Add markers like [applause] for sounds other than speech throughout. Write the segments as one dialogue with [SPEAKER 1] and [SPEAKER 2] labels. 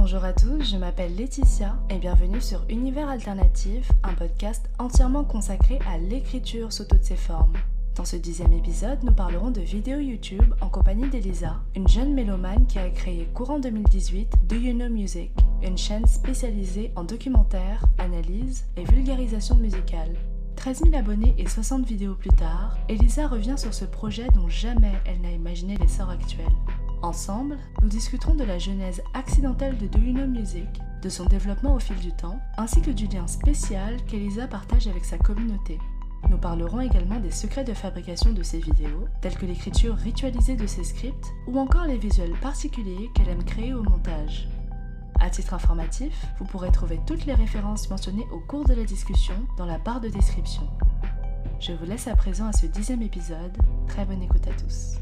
[SPEAKER 1] Bonjour à tous, je m'appelle Laetitia et bienvenue sur Univers Alternatif, un podcast entièrement consacré à l'écriture sous toutes ses formes. Dans ce dixième épisode, nous parlerons de vidéos YouTube en compagnie d'Elisa, une jeune mélomane qui a créé courant 2018 Do You Know Music, une chaîne spécialisée en documentaires, analyse et vulgarisation musicale. 13 000 abonnés et 60 vidéos plus tard, Elisa revient sur ce projet dont jamais elle n'a imaginé l'essor actuel. Ensemble, nous discuterons de la genèse accidentelle de Do You Know Music, de son développement au fil du temps, ainsi que du lien spécial qu'Elisa partage avec sa communauté. Nous parlerons également des secrets de fabrication de ses vidéos, tels que l'écriture ritualisée de ses scripts, ou encore les visuels particuliers qu'elle aime créer au montage. À titre informatif, vous pourrez trouver toutes les références mentionnées au cours de la discussion dans la barre de description. Je vous laisse à présent à ce dixième épisode. Très bonne écoute à tous.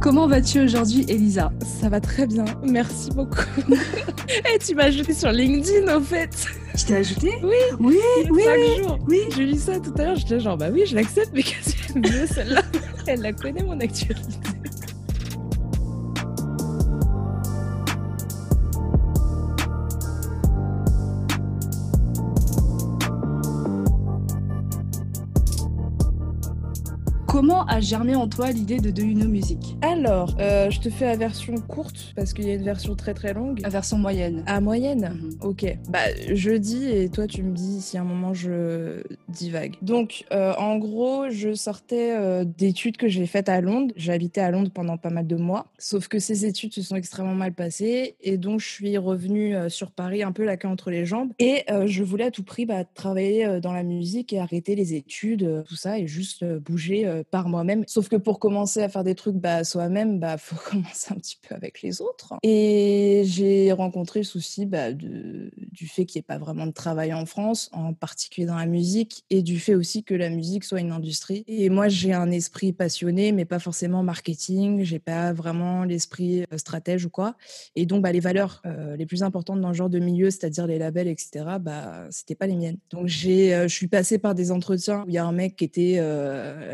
[SPEAKER 1] Comment vas-tu aujourd'hui, Elisa?
[SPEAKER 2] Ça va très bien, merci beaucoup. Et [laughs] eh, tu m'as ajouté sur LinkedIn, au fait.
[SPEAKER 1] Je t'ai ajouté?
[SPEAKER 2] Oui,
[SPEAKER 1] oui, oui,
[SPEAKER 2] jours. oui. J'ai lu ça tout à l'heure, j'étais genre, bah oui, je l'accepte, mais qu'est-ce que mieux celle-là? Elle la connaît, mon actualité.
[SPEAKER 1] A germé en toi l'idée de Do You Know Music
[SPEAKER 2] Alors, euh, je te fais la version courte parce qu'il y a une version très très longue.
[SPEAKER 1] La version moyenne.
[SPEAKER 2] À moyenne mhm. Ok. Bah, je dis et toi tu me dis si à un moment je divague. Donc, euh, en gros, je sortais euh, d'études que j'ai faites à Londres. J'ai habité à Londres pendant pas mal de mois. Sauf que ces études se sont extrêmement mal passées et donc je suis revenue sur Paris un peu la queue entre les jambes. Et je voulais à tout prix bah, travailler dans la musique et arrêter les études, tout ça et juste bouger par moi-même. Sauf que pour commencer à faire des trucs bah, soi-même, bah faut [laughs] commencer un petit peu avec les autres. Et j'ai rencontré le souci bah, du fait qu'il n'y ait pas vraiment de travail en France, en particulier dans la musique, et du fait aussi que la musique soit une industrie. Et moi, j'ai un esprit passionné, mais pas forcément marketing. J'ai pas vraiment l'esprit euh, stratège ou quoi. Et donc, bah, les valeurs euh, les plus importantes dans le genre de milieu, c'est-à-dire les labels, etc., bah, c'était pas les miennes. Donc, j'ai, euh, je suis passée par des entretiens où il y a un mec qui était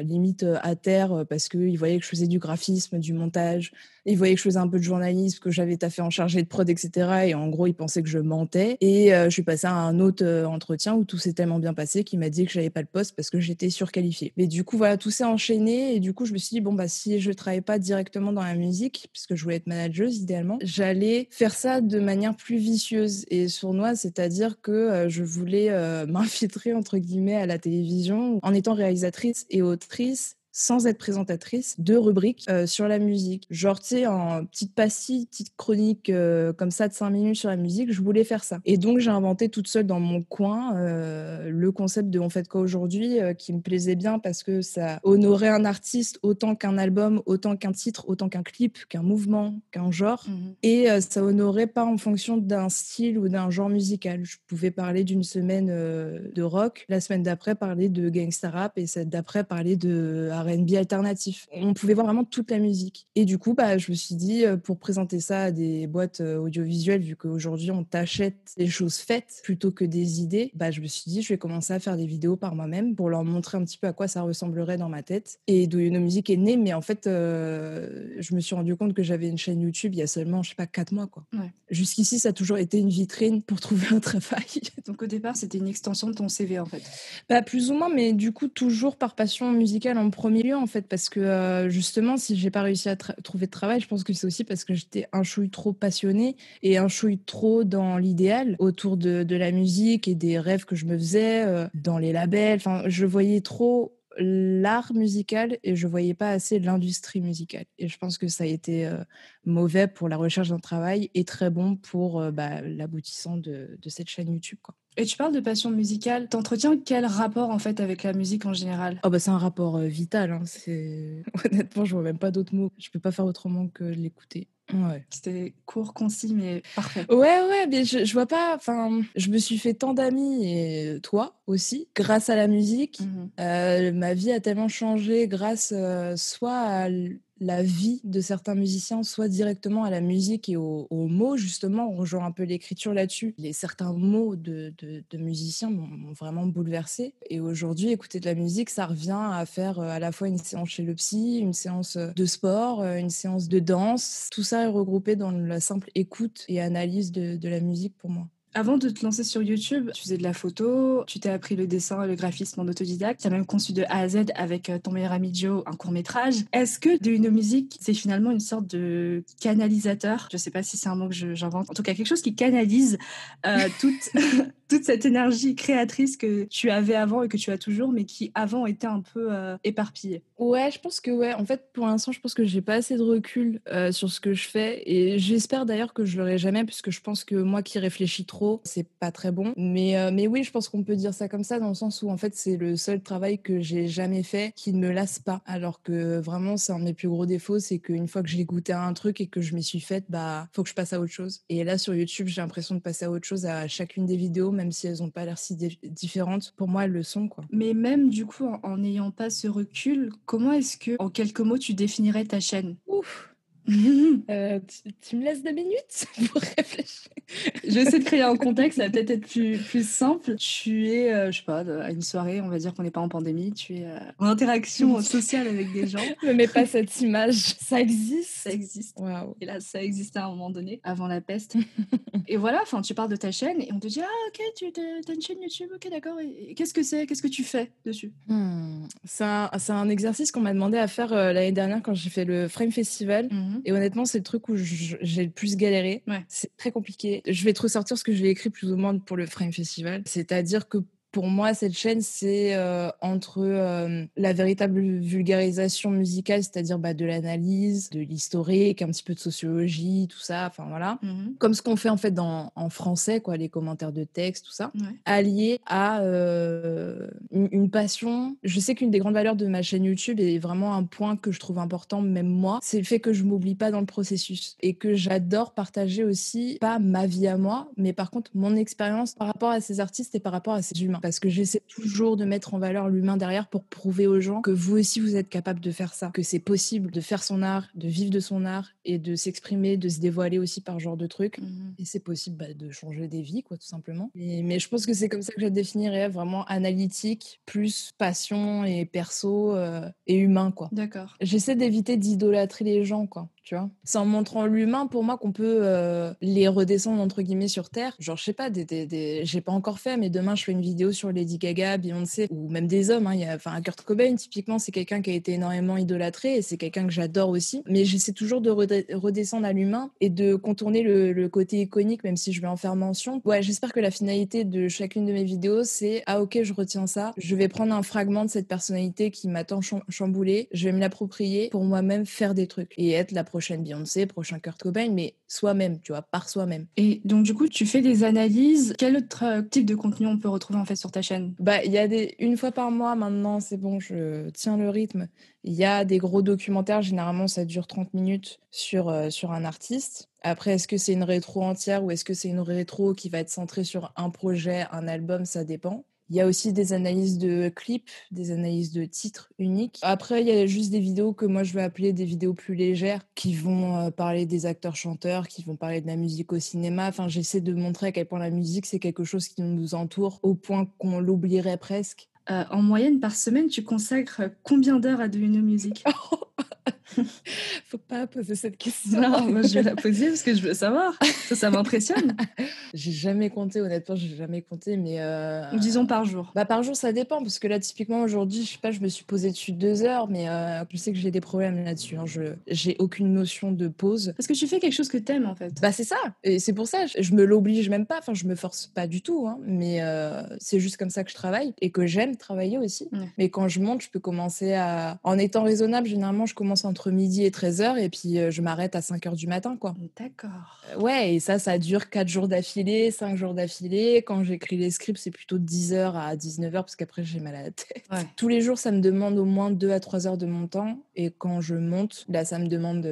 [SPEAKER 2] limite euh, terre euh, parce qu'il voyait que je faisais du graphisme, du montage, il voyait que je faisais un peu de journalisme, que j'avais taffé en chargé de prod, etc. Et en gros, il pensait que je mentais. Et euh, je suis passée à un autre entretien où tout s'est tellement bien passé qu'il m'a dit que j'avais pas le poste parce que j'étais surqualifiée. Mais du coup, voilà, tout s'est enchaîné. Et du coup, je me suis dit, bon, bah, si je travaillais pas directement dans la musique, puisque je voulais être manageuse idéalement, j'allais faire ça de manière plus vicieuse et sournoise, c'est-à-dire que je voulais [laughs] m'infiltrer, entre guillemets, à la télévision en étant réalisatrice et autrice sans être présentatrice, deux rubriques euh, sur la musique. Genre, tu sais, en petite pastille, petite chronique euh, comme ça de 5 minutes sur la musique, je voulais faire ça. Et donc, j'ai inventé toute seule dans mon coin euh, le concept de On fait quoi aujourd'hui, qui me plaisait bien parce que ça honorait un artiste autant qu'un album, autant qu'un titre, autant qu'un clip, qu'un mouvement, qu'un genre. Mhm. Et ça honorait pas en fonction d'un style ou d'un genre musical. Je pouvais parler d'une semaine de rock, la semaine d'après parler de gangsta rap et celle d'après parler de R&B alternatif. On pouvait voir vraiment toute la musique. Et du coup, bah, je me suis dit, euh, pour présenter ça à des boîtes euh, audiovisuelles, vu qu'aujourd'hui on t'achète des choses faites plutôt que des idées, bah, je me suis dit, je vais commencer à faire des vidéos par moi-même pour leur montrer un petit peu à quoi ça ressemblerait dans ma tête. Et Do You Know Music est né, mais en fait, euh, je me suis rendu compte que j'avais une chaîne YouTube il y a seulement, je sais pas, quatre mois. Quoi. Jusqu'ici, ça a toujours été une vitrine pour trouver un travail. [laughs]
[SPEAKER 1] Donc au départ, c'était une extension de ton CV en fait
[SPEAKER 2] bah, Plus ou moins, mais du coup, toujours par passion musicale en premier milieu en fait parce que euh, justement si j'ai pas réussi à trouver de travail je pense que c'est aussi parce que j'étais un chouille trop passionné et un chouille trop dans l'idéal autour de, de, la musique et des rêves que je me faisais euh, dans les labels enfin je voyais trop l'art musical et je voyais pas assez l'industrie musicale. Et je pense que ça a été euh, mauvais pour la recherche d'un travail et très bon pour bah, l'aboutissant de, de, cette chaîne YouTube. Quoi.
[SPEAKER 1] Et tu parles de passion musicale. T'entretiens quel rapport en fait avec la musique en général?
[SPEAKER 2] Oh bah c'est un rapport euh, vital. Hein. C'est [laughs] honnêtement, je vois même pas d'autres mots. Je peux pas faire autrement que l'écouter. Ouais.
[SPEAKER 1] C'était court, concis, mais parfait.
[SPEAKER 2] Ouais, ouais, mais je, je vois pas. Enfin, je me suis fait tant d'amis et toi aussi, grâce à la musique.
[SPEAKER 1] Mhm.
[SPEAKER 2] Euh, ma vie a tellement changé grâce euh, soit à la vie de certains musiciens, soit directement à la musique et aux, mots, justement. On rejoint un peu l'écriture là-dessus. Les certains mots de, de, musiciens m'ont vraiment bouleversé. Et aujourd'hui, écouter de la musique, ça revient à faire euh, à la fois une séance chez le psy, une séance de sport, euh, une séance de danse. Tout ça est regroupé dans la simple écoute et analyse de, de la musique pour moi.
[SPEAKER 1] Avant de te lancer sur YouTube, tu faisais de la photo, tu t'es appris le dessin et le graphisme en autodidacte, tu as même conçu de A à Z avec euh, ton meilleur ami Joe un court métrage. Est-ce que de une musique, c'est finalement une sorte de canalisateur? Je sais pas si c'est un mot que j'invente. En tout cas, quelque chose qui canalise euh, [laughs] toute, toute cette énergie créatrice que tu avais avant et que tu as toujours, mais qui avant était un peu euh, éparpillée.
[SPEAKER 2] Ouais, je pense que ouais. En fait, pour l'instant, je pense que j'ai pas assez de recul sur ce que je fais et j'espère d'ailleurs que je l'aurai jamais, puisque je pense que moi qui réfléchis trop c'est pas très bon. Mais, euh, mais oui, je pense qu'on peut dire ça comme ça, dans le sens où en fait, c'est le seul travail que j'ai jamais fait qui ne me lasse pas. Alors que vraiment, c'est un de mes plus gros défauts, c'est qu'une fois que j'ai goûté à un truc et que je m'y suis faite, bah, faut que je passe à autre chose. Et là, sur YouTube, j'ai l'impression de passer à autre chose à chacune des vidéos, même si elles ont pas l'air si différentes. Pour moi, elles le sont, quoi.
[SPEAKER 1] Mais même du coup, en n'ayant pas ce recul, comment est-ce que, en quelques mots, tu définirais ta chaîne?
[SPEAKER 2] Ouf [laughs] Euh, tu, me laisses deux minutes [laughs] pour réfléchir.
[SPEAKER 1] Je vais essayer de créer un contexte, ça va peut-être être plus, plus simple. Tu es, euh, je sais pas, à une soirée, on va dire qu'on n'est pas en pandémie, tu es euh, en interaction [laughs] sociale avec des gens.
[SPEAKER 2] Ne mets pas cette image, ça existe.
[SPEAKER 1] Ça existe.
[SPEAKER 2] Wow.
[SPEAKER 1] Et là, ça existait à un moment donné, avant la peste. et voilà, enfin, tu parles de ta chaîne et on te dit, ah ok, tu as une chaîne YouTube, ok, d'accord. Et, qu'est-ce que c'est? Qu'est-ce que tu fais dessus?
[SPEAKER 2] Hmm. C'est un, un, exercice qu'on m'a demandé à faire l'année dernière quand j'ai fait le Frame Festival. Et honnêtement, c'est le truc où j'ai le plus galéré. C'est très compliqué. Je vais te ressortir ce que j'ai écrit plus ou moins pour le Frame Festival. C'est-à-dire que pour moi, cette chaîne, c'est euh, entre euh, la véritable vulgarisation musicale, c'est-à-dire bah, de l'analyse, de l'historique, un petit peu de sociologie, tout ça, enfin voilà.
[SPEAKER 1] Mmh
[SPEAKER 2] Comme ce qu'on fait en fait dans, en français, quoi, les commentaires de texte, tout ça, allié à euh, une, passion. Je sais qu'une des grandes valeurs de ma chaîne YouTube est vraiment un point que je trouve important, même moi, c'est le fait que je m'oublie pas dans le processus et que j'adore partager aussi, pas ma vie à moi, mais par contre mon expérience par rapport à ces artistes et par rapport à ces humains parce que j'essaie toujours de mettre en valeur l'humain derrière pour prouver aux gens que vous aussi vous êtes capable de faire ça, que c'est possible de faire son art, de vivre de son art et de s'exprimer, de se dévoiler aussi par genre de trucs.
[SPEAKER 1] Mhm.
[SPEAKER 2] Et c'est possible bah, de changer des vies, quoi, tout simplement. mais je pense que c'est comme ça que je définirais vraiment analytique, plus passion et perso euh, et humain, quoi.
[SPEAKER 1] D'accord.
[SPEAKER 2] J'essaie d'éviter d'idolâtrer les gens, quoi tu vois. C'est en montrant l'humain pour moi qu'on peut euh, les redescendre entre guillemets sur terre. Genre, je sais pas, des, des, j'ai pas encore fait, mais demain je fais une vidéo sur Lady Gaga, Beyoncé ou même des hommes. Hein. Il enfin, Kurt Cobain, typiquement, c'est quelqu'un qui a été énormément idolâtré et c'est quelqu'un que j'adore aussi. Mais j'essaie toujours de redescendre à l'humain et de contourner le, le, côté iconique, même si je vais en faire mention. Ouais, j'espère que la finalité de chacune de mes vidéos, c'est ah ok, je retiens ça. Je vais prendre un fragment de cette personnalité qui m'a tant chamboulé. Je vais me l'approprier pour moi-même faire des trucs et être la prochaine Beyoncé, prochain Kurt Cobain, mais soi-même, tu vois, par soi-même.
[SPEAKER 1] Et donc, du coup, tu fais des analyses. Quel autre euh, type de contenu on peut retrouver en fait sur ta chaîne?
[SPEAKER 2] Bah, il y a des. Une fois par mois maintenant, c'est bon, je tiens le rythme. Il y a des gros documentaires, généralement ça dure 30 minutes sur, euh, sur un artiste. Après, est-ce que c'est une rétro entière ou est-ce que c'est une rétro qui va être centrée sur un projet, un album, ça dépend. Il y a aussi des analyses de clips, des analyses de titres uniques. Après, il y a juste des vidéos que moi je vais appeler des vidéos plus légères, qui vont euh, parler des acteurs-chanteurs, qui vont parler de la musique au cinéma. Enfin, j'essaie de montrer à quel point la musique, c'est quelque chose qui nous entoure, au point qu'on l'oublierait presque.
[SPEAKER 1] Euh, en moyenne, par semaine, tu consacres combien d'heures à de une musique? [laughs]
[SPEAKER 2] Faut pas poser cette question.
[SPEAKER 1] Non, moi je vais la poser parce que je veux savoir. Ça, ça m'impressionne.
[SPEAKER 2] j'ai jamais compté, honnêtement, j'ai jamais compté, mais. Euh...
[SPEAKER 1] Disons par jour.
[SPEAKER 2] Bah, par jour, ça dépend, parce que là, typiquement, aujourd'hui, je sais pas, je me suis posée dessus deux heures, mais euh, je sais que j'ai des problèmes là-dessus. Hein. Je j'ai aucune notion de pause.
[SPEAKER 1] Parce que tu fais quelque chose que t'aimes, en fait.
[SPEAKER 2] Bah, c'est ça. Et c'est pour ça, je me l'oblige même pas. Enfin, je me force pas du tout, hein, mais euh, c'est juste comme ça que je travaille et que j'aime travailler aussi. Mais quand je monte, je peux commencer à. En étant raisonnable, généralement, je commence entre midi et 13h et puis je m'arrête à 5 heures du matin, quoi.
[SPEAKER 1] D'accord.
[SPEAKER 2] ouais, et ça, ça dure 4 jours d'affilée, 5 jours d'affilée. Quand j'écris les scripts, c'est plutôt 10 heures à 19 heures parce qu'après, j'ai mal à la tête. Tous les jours, ça me demande au moins 2 à 3 heures de mon temps. Et quand je monte, là, ça me demande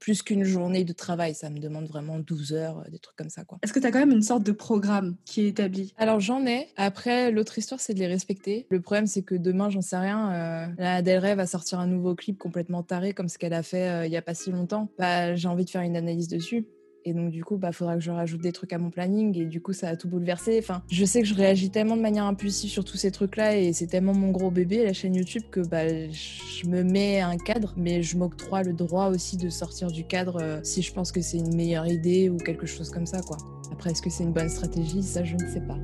[SPEAKER 2] plus qu'une journée de travail. Ça me demande vraiment 12 heures, des trucs comme ça, quoi.
[SPEAKER 1] Est-ce que tu as quand même une sorte de programme qui est établi?
[SPEAKER 2] Alors, j'en ai. Après, l'autre histoire, c'est de les respecter. Le problème, c'est que demain, j'en sais rien. Euh, la Del Rey va sortir un nouveau clip complètement taré comme ce qu'elle a fait euh, il y a pas si longtemps. Bah, j'ai envie de faire une analyse dessus. Et donc, du coup, bah, faudra que je rajoute des trucs à mon planning. Et du coup, ça a tout bouleversé. Enfin, je sais que je réagis tellement de manière impulsive sur tous ces trucs-là. Et c'est tellement mon gros bébé, la chaîne YouTube, que bah, je me mets un cadre. Mais je m'octroie le droit aussi de sortir du cadre euh, si je pense que c'est une meilleure idée ou quelque chose comme ça. Après, est-ce que c'est une bonne stratégie? Ça, je ne sais pas.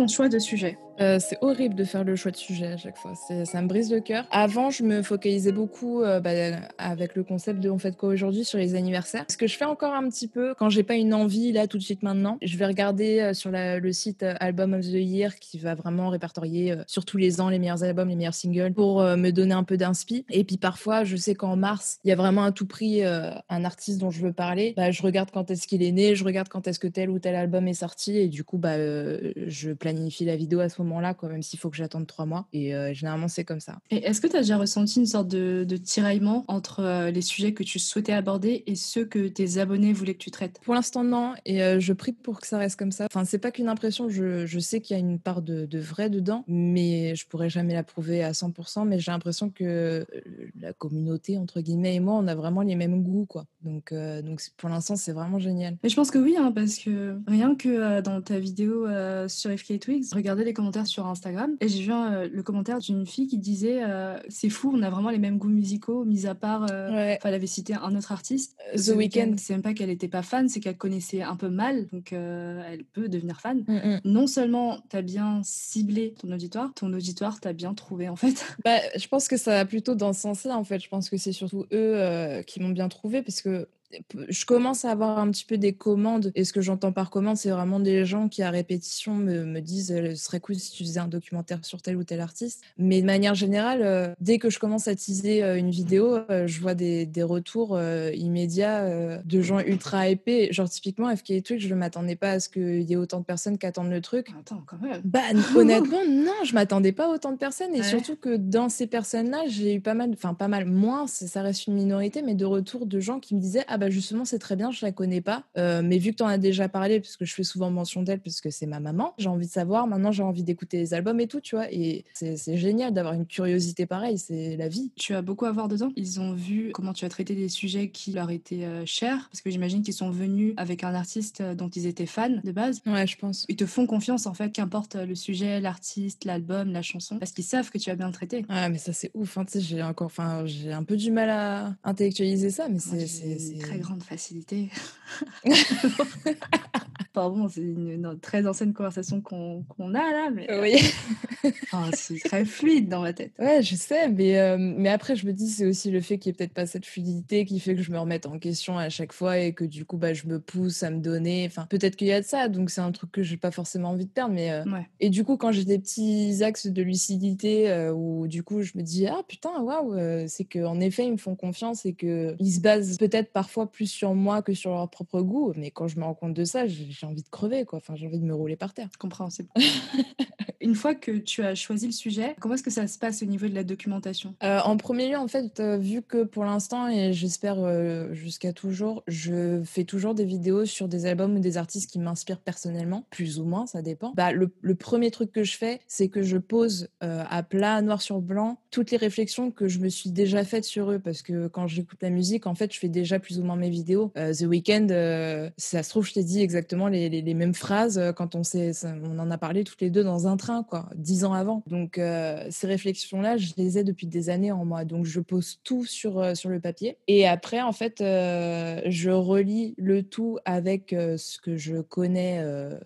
[SPEAKER 1] Ton choix de sujet
[SPEAKER 2] euh, c'est horrible de faire le choix de sujet à chaque fois. Ça me brise le cœur. Avant, je me focalisais beaucoup euh, bah, avec le concept de on fait quoi aujourd'hui sur les anniversaires. Ce que je fais encore un petit peu quand j'ai pas une envie là tout de suite maintenant, je vais regarder euh, sur le site Album of the Year qui va vraiment répertorier sur tous les ans les meilleurs albums, les meilleurs singles pour me donner un peu d'inspi. Et puis parfois, je sais qu'en mars, il y a vraiment à tout prix un artiste dont je veux parler. Bah, je regarde quand est-ce qu'il est né, je regarde quand est-ce que tel ou tel album est sorti et du coup, bah, je planifie la vidéo à ce moment là quoi, même s'il faut que j'attende trois mois. Et euh, généralement, c'est comme ça.
[SPEAKER 1] Et est-ce que tu as déjà ressenti une sorte de, tiraillement entre euh, les sujets que tu souhaitais aborder et ceux que tes abonnés voulaient que tu traites?
[SPEAKER 2] Pour l'instant, non. Et euh, je prie pour que ça reste comme ça. Enfin, c'est pas qu'une impression. Je, je sais qu'il y a une part de, de, vrai dedans, mais je pourrais jamais la prouver à 100%. Mais j'ai l'impression que la communauté, entre guillemets, et moi, on a vraiment les mêmes goûts, quoi. Donc, donc pour l'instant, c'est vraiment génial.
[SPEAKER 1] Mais je pense que oui, hein, parce que rien que dans ta vidéo sur FK Twigs, regardez les commentaires sur Instagram et j'ai vu euh, le commentaire d'une fille qui disait euh, c'est fou, on a vraiment les mêmes goûts musicaux, mis à part, euh, elle avait cité un autre artiste,
[SPEAKER 2] The, Weeknd.
[SPEAKER 1] C'est même pas qu'elle était pas fan, c'est qu'elle connaissait un peu mal, donc elle peut devenir fan. Mm, mm. Non seulement tu as bien ciblé ton auditoire, ton auditoire t'a bien trouvé en fait. [laughs]
[SPEAKER 2] Bah, je pense que ça va plutôt dans ce sens-là en fait. Je pense que c'est surtout eux qui m'ont bien trouvé parce que je commence à avoir un petit peu des commandes. Et ce que j'entends par commande, c'est vraiment des gens qui, à répétition, me, me disent euh, ce serait cool si tu faisais un documentaire sur tel ou tel artiste. Mais de manière générale, euh, dès que je commence à teaser euh, une vidéo, je vois des, des retours immédiats de gens ultra épais. Genre, typiquement, FK Twitch, je ne m'attendais pas à ce qu'il y ait autant de personnes qui attendent le truc.
[SPEAKER 1] Attends, quand même.
[SPEAKER 2] Bah, [laughs] honnêtement, non, je m'attendais pas à autant de personnes. Et surtout que dans ces personnes-là, j'ai eu pas mal, enfin, pas mal, moins, ça reste une minorité, mais de retours de gens qui me disaient Ah, bah, justement, c'est très bien, je la connais pas. Euh, mais vu que tu en as déjà parlé, parce que je fais souvent mention d'elle, puisque c'est ma maman, j'ai envie de savoir. Maintenant, j'ai envie d'écouter les albums et tout, tu vois. Et c'est génial d'avoir une curiosité pareille, c'est la vie.
[SPEAKER 1] Tu as beaucoup à voir dedans. Ils ont vu comment tu as traité des sujets qui leur étaient euh, chers, parce que j'imagine qu'ils sont venus avec un artiste euh, dont ils étaient fans de base.
[SPEAKER 2] Ouais, je pense.
[SPEAKER 1] Ils te font confiance, en fait, qu'importe le sujet, l'artiste, l'album, la chanson, parce qu'ils savent que tu as bien traité.
[SPEAKER 2] Ouais, mais ça, c'est ouf. Hein. J'ai encore, enfin, j'ai un peu du mal à intellectualiser ça, mais c'est
[SPEAKER 1] très grande facilité. [laughs] Pardon, c'est une, très ancienne conversation qu'on a là, mais
[SPEAKER 2] oui.
[SPEAKER 1] c'est très fluide dans ma tête.
[SPEAKER 2] Ouais, je sais, mais, euh, mais après, je me dis, c'est aussi le fait qu'il n'y ait peut-être pas cette fluidité qui fait que je me remette en question à chaque fois et que du coup, bah, je me pousse à me donner. Enfin, peut-être qu'il y a de ça, donc c'est un truc que j'ai pas forcément envie de perdre. Mais, euh, Et du coup, quand j'ai des petits axes de lucidité euh, où du coup, je me dis, ah putain, waouh, c'est qu'en effet, ils me font confiance et qu'ils se basent peut-être parfois plus sur moi que sur leur propre goût. Mais quand je me rends compte de ça, j'ai envie de crever, quoi. Enfin, j'ai envie de me rouler par terre.
[SPEAKER 1] Compréhensible. [laughs] Une fois que tu as choisi le sujet, comment est-ce que ça se passe au niveau de la documentation?
[SPEAKER 2] Euh, En premier lieu, en fait, euh, vu que pour l'instant, et j'espère euh, jusqu'à toujours, je fais toujours des vidéos sur des albums ou des artistes qui m'inspirent personnellement, plus ou moins, ça dépend. Bah, le, le premier truc que je fais, c'est que je pose à plat, noir sur blanc, toutes les réflexions que je me suis déjà faites sur eux, parce que quand j'écoute la musique, en fait, je fais déjà plus ou moins mes vidéos. The Weeknd, si ça se trouve, je t'ai dit exactement les, les, mêmes phrases quand on, s'est, on en a parlé toutes les deux dans un train quoi, dix ans avant. Donc, euh, ces réflexions-là, je les ai depuis des années en moi. Donc, je pose tout sur, euh, sur le papier. Et après, en fait, euh, je relis le tout avec ce que je connais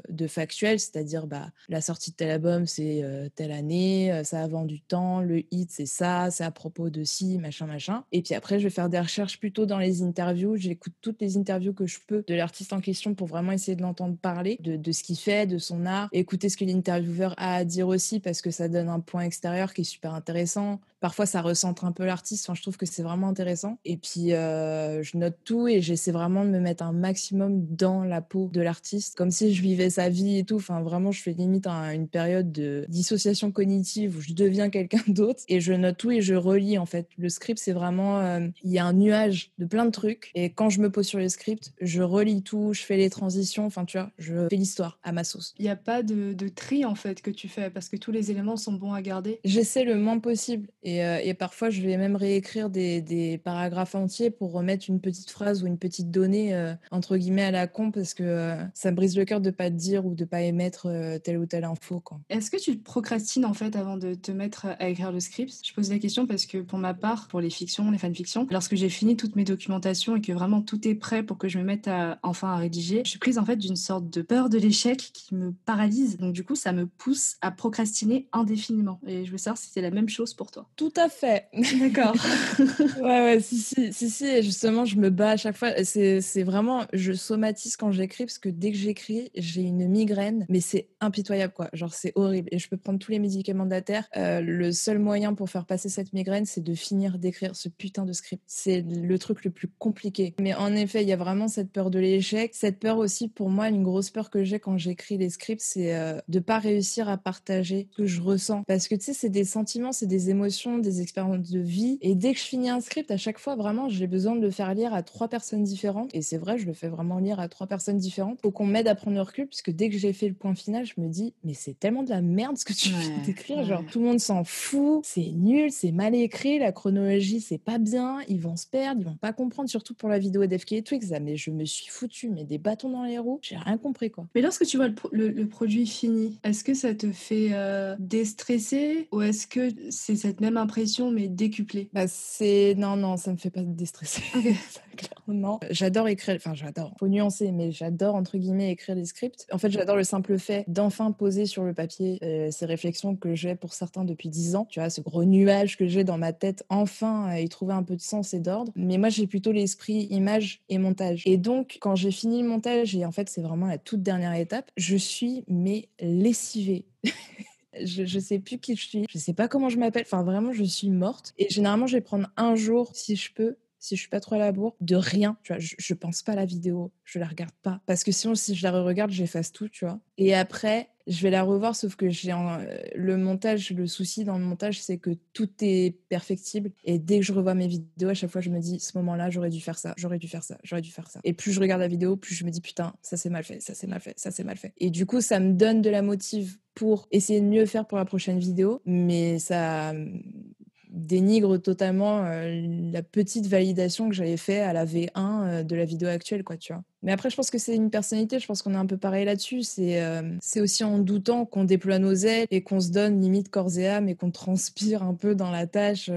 [SPEAKER 2] de factuel, c'est-à-dire bah, la sortie de tel album, c'est telle année, ça a vendu temps, le hit, c'est ça, c'est à propos de ci, machin, machin. Et puis après, je vais faire des recherches plutôt dans les interviews. J'écoute toutes les interviews que je peux de l'artiste en question pour vraiment essayer de l'entendre parler, de, ce qu'il fait, de son art, écouter ce que l'intervieweur a à dire aussi parce que ça donne un point extérieur qui est super intéressant. Parfois, ça recentre un peu l'artiste. Enfin, je trouve que c'est vraiment intéressant. Et puis, euh, je note tout et j'essaie vraiment de me mettre un maximum dans la peau de l'artiste, comme si je vivais sa vie et tout. Enfin, vraiment, je fais limite une période de dissociation cognitive où je deviens quelqu'un [laughs] d'autre et je note tout et je relis en fait. Le script, c'est vraiment, euh, il y a un nuage de plein de trucs et quand je me pose sur le script, je relis tout, je fais les transitions. Enfin, tu vois, je fais l'histoire à ma sauce.
[SPEAKER 1] Il n'y a pas de, de tri en fait que tu fais parce que tous les éléments sont bons à garder?
[SPEAKER 2] J'essaie le moins possible et euh, et, parfois, je vais même réécrire des, paragraphes entiers pour remettre une petite phrase ou une petite donnée, euh, entre guillemets, à la con, parce que euh, ça brise le cœur de pas te dire ou de pas émettre telle ou telle info.
[SPEAKER 1] Est-ce que tu procrastines, en fait, avant de te mettre à écrire le script? Je pose la question parce que, pour ma part, pour les fictions, les fanfictions, lorsque j'ai fini toutes mes documentations et que vraiment tout est prêt pour que je me mette enfin à rédiger, je suis prise, en fait, d'une sorte de peur de l'échec qui me paralyse. Donc, du coup, ça me pousse à procrastiner indéfiniment. Et je veux savoir si c'est la même chose pour toi.
[SPEAKER 2] Tout à fait.
[SPEAKER 1] D'accord. [laughs]
[SPEAKER 2] ouais, ouais, si, si, si, si. Et justement, je me bats à chaque fois. C'est vraiment, je somatise quand j'écris parce que dès que j'écris, j'ai une migraine, mais c'est impitoyable, quoi. Genre, c'est horrible. Et je peux prendre tous les médicaments de la terre. Euh, le seul moyen pour faire passer cette migraine, c'est de finir d'écrire ce putain de script. C'est le truc le plus compliqué. Mais en effet, il y a vraiment cette peur de l'échec. Cette peur aussi, pour moi, une grosse peur que j'ai quand j'écris les scripts, c'est euh, de pas réussir à partager ce que je ressens. Parce que tu sais, c'est des sentiments, c'est des émotions, des expériences de vie. Et dès que je finis un script, à chaque fois, vraiment, j'ai besoin de le faire lire à trois personnes différentes. Et c'est vrai, je le fais vraiment lire à trois personnes différentes. Faut qu'on m'aide à prendre le recul, puisque dès que j'ai fait le point final, je me dis, mais c'est tellement de la merde ce que tu viens d'écrire. Genre, tout le monde s'en fout, c'est nul, c'est mal écrit, la chronologie, c'est pas bien, ils vont se perdre, ils vont pas comprendre, surtout pour la vidéo d'FK et Twix. Ah, mais je me suis foutu, mais des bâtons dans les roues, j'ai rien compris, quoi.
[SPEAKER 1] Mais lorsque tu vois le, produit fini, est-ce que ça te fait euh, déstresser ou est-ce que c'est cette même impression mais décuplée
[SPEAKER 2] Bah c'est non non, ça me fait pas déstresser. [laughs] non, j'adore écrire, enfin j'adore. Faut nuancer, mais j'adore entre guillemets écrire des scripts. En fait, j'adore le simple fait d'enfin poser sur le papier euh, ces réflexions que j'ai pour certains depuis dix ans. Tu vois, ce gros nuage que j'ai dans ma tête, enfin euh, y trouver un peu de sens et d'ordre. Mais moi, j'ai plutôt l'esprit image et montage. Et donc, quand j'ai fini le montage et en fait, c'est vraiment la toute dernière étape, je suis mais lessivée. [laughs] Je, sais plus qui je suis, je sais pas comment je m'appelle. Enfin, vraiment, je suis morte. Et généralement, je vais prendre un jour, si je peux, si je suis pas trop à la bourre, de rien. Tu vois, je, je pense pas à la vidéo, je la regarde pas. Parce que sinon, si je la re-regarde, j'efface tout, tu vois. Et après, je vais la revoir, sauf que j'ai le montage, le souci dans le montage, c'est que tout est perfectible. Et dès que je revois mes vidéos, à chaque fois, je me dis, ce moment-là, j'aurais dû faire ça, j'aurais dû faire ça, j'aurais dû faire ça. Et plus je regarde la vidéo, plus je me dis, putain, ça c'est mal fait, ça c'est mal fait, ça c'est mal fait. Et du coup, ça me donne de la motive pour essayer de mieux faire pour la prochaine vidéo, mais ça dénigre totalement euh, la petite validation que j'avais fait à la V1 euh, de la vidéo actuelle, quoi, tu vois. Mais après, je pense que c'est une personnalité, je pense qu'on est un peu pareil là-dessus. C'est euh, aussi en doutant qu'on déploie nos ailes et qu'on se donne limite corps et âme et qu'on transpire un peu dans la tâche,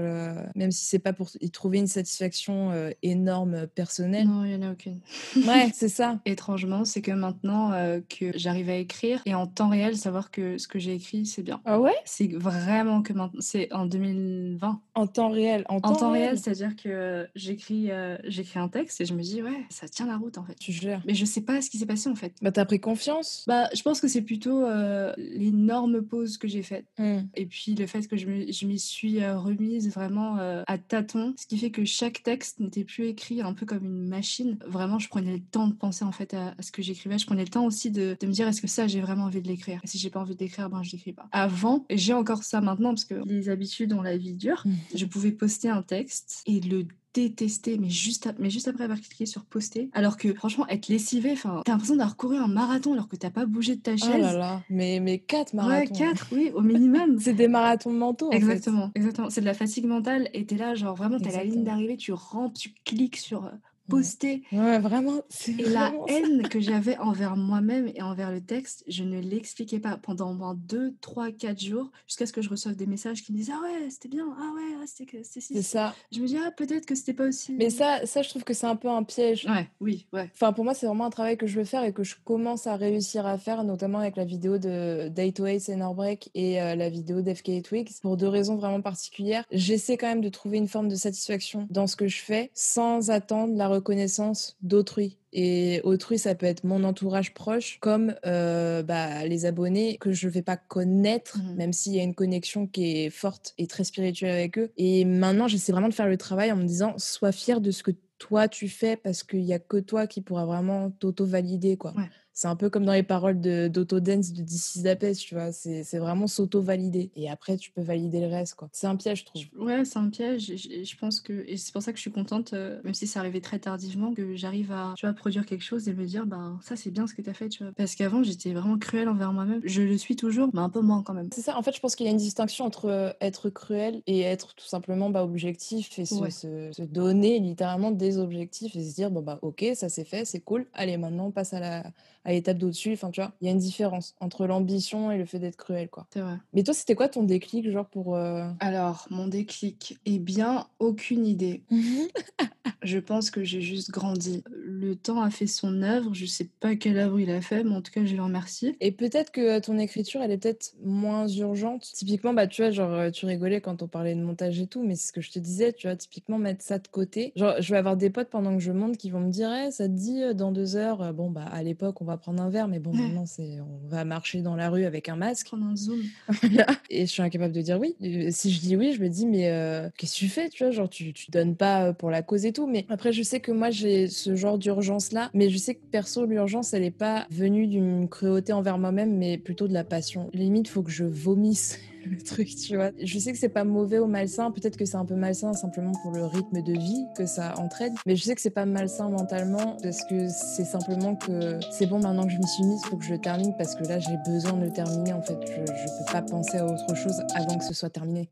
[SPEAKER 2] même si c'est pas pour y trouver une satisfaction énorme personnelle.
[SPEAKER 1] Non, il n'y en a aucune. [laughs]
[SPEAKER 2] ouais, c'est ça.
[SPEAKER 1] Étrangement, c'est que maintenant que j'arrive à écrire et en temps réel, savoir que ce que j'ai écrit, c'est bien.
[SPEAKER 2] Ah ouais?
[SPEAKER 1] C'est vraiment que maintenant, c'est en 2020.
[SPEAKER 2] En temps réel.
[SPEAKER 1] En, temps, réel, c'est-à-dire que j'écris j'écris un texte et je me dis, ouais, ça tient la route en fait.
[SPEAKER 2] Tu gères.
[SPEAKER 1] Mais je sais pas ce qui s'est passé en fait.
[SPEAKER 2] Bah, t'as pris confiance
[SPEAKER 1] Bah, je pense que c'est plutôt euh, l'énorme pause que j'ai faite.
[SPEAKER 2] Mmh.
[SPEAKER 1] Et puis le fait que je m'y suis euh, remise vraiment euh, à tâtons, ce qui fait que chaque texte n'était plus écrit un peu comme une machine. Vraiment, je prenais le temps de penser en fait à, ce que j'écrivais. Je prenais le temps aussi de, de me dire, est-ce que ça, j'ai vraiment envie de l'écrire? Et si j'ai pas envie de l'écrire, ben je l'écris pas. Avant, et j'ai encore ça maintenant parce que les habitudes ont la vie dure, mmh. je pouvais poster un texte et le détester, mais juste, mais juste après avoir cliqué sur poster. Alors que franchement, être lessivé, enfin, t'as l'impression d'avoir couru un marathon alors que t'as pas bougé de ta chaise. Oh
[SPEAKER 2] là là, mais, mais quatre marathons.
[SPEAKER 1] Ouais, quatre, oui, au minimum. [laughs]
[SPEAKER 2] c'est des marathons mentaux.
[SPEAKER 1] Exactement, exactement. C'est de la fatigue mentale et t'es là, genre vraiment, t'as la ligne d'arrivée, tu rampes, tu cliques sur poster.
[SPEAKER 2] Ouais, vraiment.
[SPEAKER 1] Et la haine que [laughs] j'avais envers moi-même et envers le texte, je ne l'expliquais pas pendant au moins 2, 3, 4 jours, jusqu'à ce que je reçoive des messages qui me disaient Ah ouais, c'était bien, ah ouais, ah, c'était
[SPEAKER 2] C'est ça.
[SPEAKER 1] Je me dis Ah, peut-être que c'était pas aussi.
[SPEAKER 2] Mais ça, ça, je trouve que c'est un peu un piège.
[SPEAKER 1] Ouais, oui, ouais.
[SPEAKER 2] Enfin, pour moi, c'est vraiment un travail que je veux faire et que je commence à réussir à faire, notamment avec la vidéo de Day to Ace and Break et euh, la vidéo d'FK Twigs, pour deux raisons vraiment particulières. J'essaie quand même de trouver une forme de satisfaction dans ce que je fais sans attendre la reconnaissance d'autrui. Et autrui, ça peut être mon entourage proche, comme euh, bah, les abonnés que je ne vais pas connaître,
[SPEAKER 1] Mhm.
[SPEAKER 2] même s'il y a une connexion qui est forte et très spirituelle avec eux. Et maintenant, j'essaie vraiment de faire le travail en me disant, sois fier de ce que toi tu fais, parce qu'il n'y a que toi qui pourra vraiment t'auto-valider, quoi.
[SPEAKER 1] Ouais.
[SPEAKER 2] C'est un peu comme dans les paroles de- d'Autodance de DC Dapes, tu vois. C'est vraiment s'auto-valider. Et après, tu peux valider le reste, quoi. C'est un piège, je trouve.
[SPEAKER 1] Ouais, c'est un piège. et Je, je pense que et c'est pour ça que je suis contente, euh, même si ça arrivait très tardivement, que j'arrive à tu vois produire quelque chose et me dire ben ça c'est bien ce que tu as fait, tu vois. Parce qu'avant j'étais vraiment cruelle envers moi-même. Je le suis toujours, mais un peu moins quand même.
[SPEAKER 2] C'est ça, en fait, je pense qu'il y a une distinction entre euh, être cruel et être tout simplement bah, objectif et se,
[SPEAKER 1] Ouais.
[SPEAKER 2] se- se donner littéralement des objectifs et se dire, bon, bah, ok, ça c'est fait, c'est cool, allez, maintenant on passe à la- à l'étape d'au-dessus. Enfin, tu vois, il y a une différence entre l'ambition et le fait d'être cruel, quoi.
[SPEAKER 1] C'est vrai.
[SPEAKER 2] Mais toi, c'était quoi ton déclic, genre, pour. euh,
[SPEAKER 1] Alors, mon déclic, eh bien, aucune idée. [laughs] Je pense que j'ai juste grandi. Le temps a fait son œuvre. Je sais pas quelle œuvre il a fait, mais en tout cas, je le remercie.
[SPEAKER 2] Et peut-être que ton écriture, elle est peut-être moins urgente. Typiquement, bah, tu vois, genre, euh, tu rigolais quand on parlait de montage et tout, mais c'est ce que je te disais, tu vois, typiquement, mettre ça de côté. Genre, je vais avoir des potes pendant que je monte qui vont me dire, Eh, ça te dit, euh, dans deux heures, bon, bah, à l'époque, on va prendre un verre, mais bon,
[SPEAKER 1] Ouais.
[SPEAKER 2] maintenant, c'est, on va marcher dans la rue avec un masque.
[SPEAKER 1] Prendre un zoom. [laughs]
[SPEAKER 2] Voilà. Et je suis incapable de dire oui. Euh, Si je dis oui, je me dis, mais euh, qu'est-ce que tu fais, tu vois, genre, tu, tu donnes pas euh, pour la cause et tout. Mais après, je sais que moi, j'ai ce genre d'urgence-là, mais je sais que perso, l'urgence, elle est pas venue d'une cruauté envers moi-même, mais plutôt de la passion. Limite, faut que je vomisse [laughs] le truc, tu vois. Je sais que c'est pas mauvais ou malsain, peut-être que c'est un peu malsain simplement pour le rythme de vie que ça entraîne, mais je sais que c'est pas malsain mentalement parce que c'est simplement que c'est bon maintenant que je m'y suis mise, faut que je termine parce que là j'ai besoin de terminer en fait. Je, je peux pas penser à autre chose avant que ce soit terminé.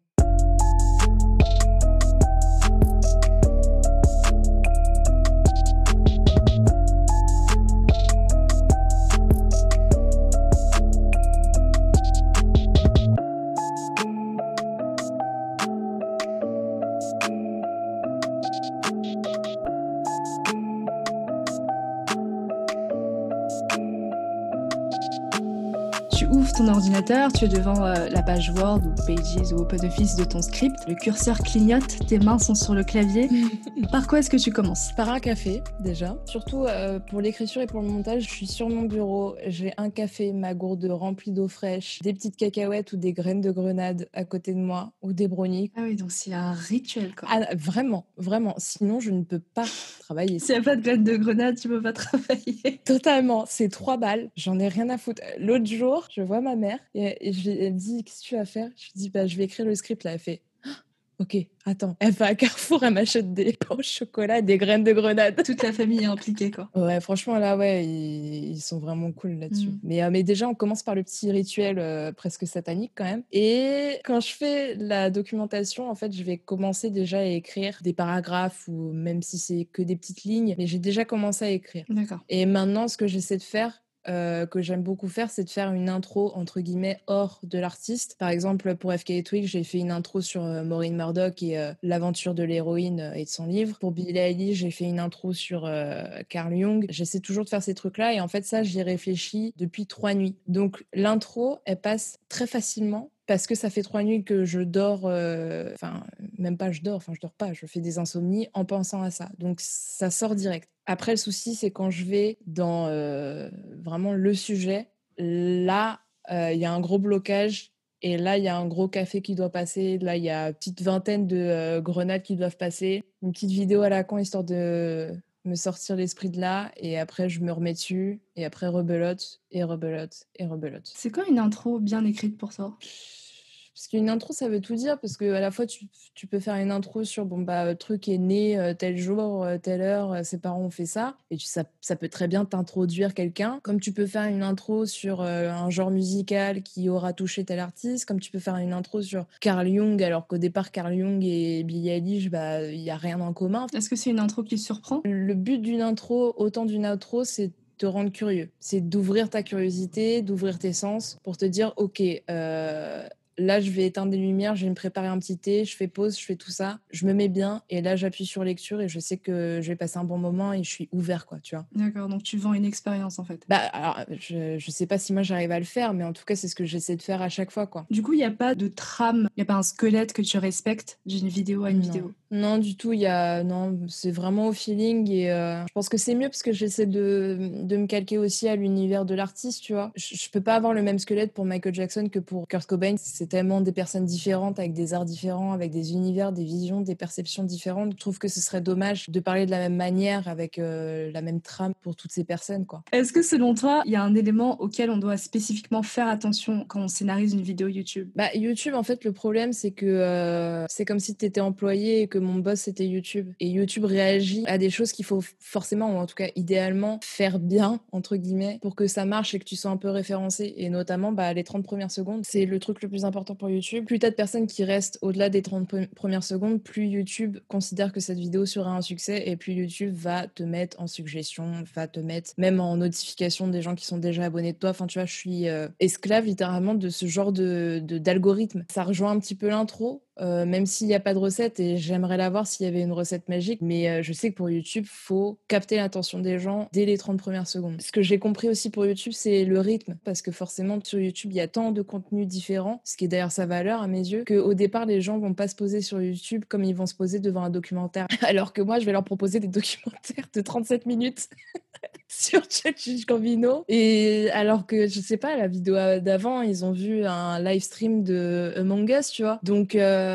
[SPEAKER 1] Tu es devant euh, la page Word ou Pages ou OpenOffice de ton script. Le curseur clignote, tes mains sont sur le clavier. [laughs] Par quoi est-ce que tu commences?
[SPEAKER 2] Par un café déjà. Surtout euh, pour l'écriture et pour le montage, je suis sur mon bureau, j'ai un café, ma gourde remplie d'eau fraîche, des petites cacahuètes ou des graines de grenade à côté de moi ou des brownies.
[SPEAKER 1] Ah oui, donc c'est un rituel quoi.
[SPEAKER 2] Ah, vraiment, vraiment. Sinon, je ne peux pas travailler.
[SPEAKER 1] S'il n'y a pas de graines de grenade, tu peux pas travailler.
[SPEAKER 2] Totalement, c'est trois balles, j'en ai rien à foutre. L'autre jour, je vois ma mère et, et je lui- elle me dit Qu'est-ce que tu vas faire? Je lui dis bah, Je vais écrire le script là. Elle fait Ok, attends. Elle va à Carrefour, elle m'achète des [laughs] pains au chocolat des graines de grenade.
[SPEAKER 1] Toute la famille est impliquée quoi.
[SPEAKER 2] Ouais, franchement, là, ouais, ils, ils sont vraiment cool là-dessus.
[SPEAKER 1] Mm.
[SPEAKER 2] Mais, euh, mais déjà, on commence par le petit rituel euh, presque satanique quand même. Et quand je fais la documentation, en fait, je vais commencer déjà à écrire des paragraphes ou même si c'est que des petites lignes, mais j'ai déjà commencé à écrire.
[SPEAKER 1] D'accord.
[SPEAKER 2] Et maintenant, ce que j'essaie de faire, euh, que j'aime beaucoup faire, c'est de faire une intro entre guillemets hors de l'artiste. Par exemple, pour FK Twig, j'ai fait une intro sur euh, Maureen Murdoch et euh, l'aventure de l'héroïne et de son livre. Pour Billie Eilish, j'ai fait une intro sur Carl Jung. J'essaie toujours de faire ces trucs-là et en fait, ça, j'y réfléchis depuis trois nuits. Donc, l'intro, elle passe très facilement parce que ça fait trois nuits que je dors, euh, enfin, même pas je dors, enfin, je dors pas, je fais des insomnies en pensant à ça. Donc, ça sort direct. Après, le souci, c'est quand je vais dans euh, vraiment le sujet, là, euh, il y a un gros blocage. Et là, il y a un gros café qui doit passer. Là, il y a une petite vingtaine de grenades qui doivent passer. Une petite vidéo à la con, histoire de me sortir l'esprit de là. Et après, je me remets dessus. Et après, rebelote, et rebelote, et rebelote.
[SPEAKER 1] C'est quoi une intro bien écrite pour toi?
[SPEAKER 2] Parce qu'une intro, ça veut tout dire, parce que à la fois, tu, tu peux faire une intro sur, bon, bah, truc est né euh, tel jour, euh, telle heure, euh, ses parents ont fait ça, et ça, ça peut très bien t'introduire quelqu'un. Comme tu peux faire une intro sur un genre musical qui aura touché tel artiste, comme tu peux faire une intro sur Carl Jung, alors qu'au départ, Carl Jung et Billie Eilish, bah, il n'y a rien en commun.
[SPEAKER 1] Est-ce que c'est une intro qui surprend?
[SPEAKER 2] Le but d'une intro, autant d'une outro, c'est te rendre curieux. C'est d'ouvrir ta curiosité, d'ouvrir tes sens pour te dire, OK, euh, là, je vais éteindre des lumières, je vais me préparer un petit thé, je fais pause, je fais tout ça, je me mets bien, et là, j'appuie sur lecture et je sais que je vais passer un bon moment et je suis ouvert, quoi, tu vois.
[SPEAKER 1] D'accord, donc tu vends une expérience en fait.
[SPEAKER 2] Bah, alors, je, je sais pas si moi j'arrive à le faire, mais en tout cas, c'est ce que j'essaie de faire à chaque fois, quoi.
[SPEAKER 1] Du coup, il n'y a pas de trame, il n'y a pas un squelette que tu respectes d'une vidéo à une vidéo?
[SPEAKER 2] Non, du tout. Il y a non, c'est vraiment au feeling et euh, je pense que c'est mieux parce que j'essaie de, de, me calquer aussi à l'univers de l'artiste, tu vois. Je, je, peux pas avoir le même squelette pour Michael Jackson que pour Kurt Cobain. C'est tellement des personnes différentes avec des arts différents, avec des univers, des visions, des perceptions différentes. Je trouve que ce serait dommage de parler de la même manière avec euh, la même trame pour toutes ces personnes, quoi.
[SPEAKER 1] Est-ce que selon toi, il y a un élément auquel on doit spécifiquement faire attention quand on scénarise une vidéo YouTube?
[SPEAKER 2] Bah YouTube, en fait, le problème c'est que euh, c'est comme si tu étais employé et que mon boss c'était YouTube. Et YouTube réagit à des choses qu'il faut forcément, ou en tout cas idéalement, faire bien, entre guillemets, pour que ça marche et que tu sois un peu référencé. Et notamment, bah, les 30 premières secondes, c'est le truc le plus important pour YouTube. Plus t'as de personnes qui restent au-delà des 30 premières secondes, plus YouTube considère que cette vidéo sera un succès et plus YouTube va te mettre en suggestion, va te mettre même en notification des gens qui sont déjà abonnés de toi. Enfin, tu vois, je suis euh, esclave littéralement de ce genre de d'algorithme. Ça rejoint un petit peu l'intro, euh, même s'il n'y a pas de recette et j'aimerais l'avoir s'il y avait une recette magique. Mais euh, je sais que pour YouTube, faut capter l'attention des gens dès les 30 premières secondes. Ce que j'ai compris aussi pour YouTube, c'est le rythme. Parce que forcément, sur YouTube, il y a tant de contenus différents, ce qui est d'ailleurs sa valeur à mes yeux, qu'au départ, les gens vont pas se poser sur YouTube comme ils vont se poser devant un documentaire. [laughs] Alors que moi, je vais leur proposer des documentaires de 37 minutes. [laughs] sur Chuck Gambino. Et alors que, je sais pas, la vidéo d'avant, ils ont vu un live stream de Among Us, tu vois. Donc, euh,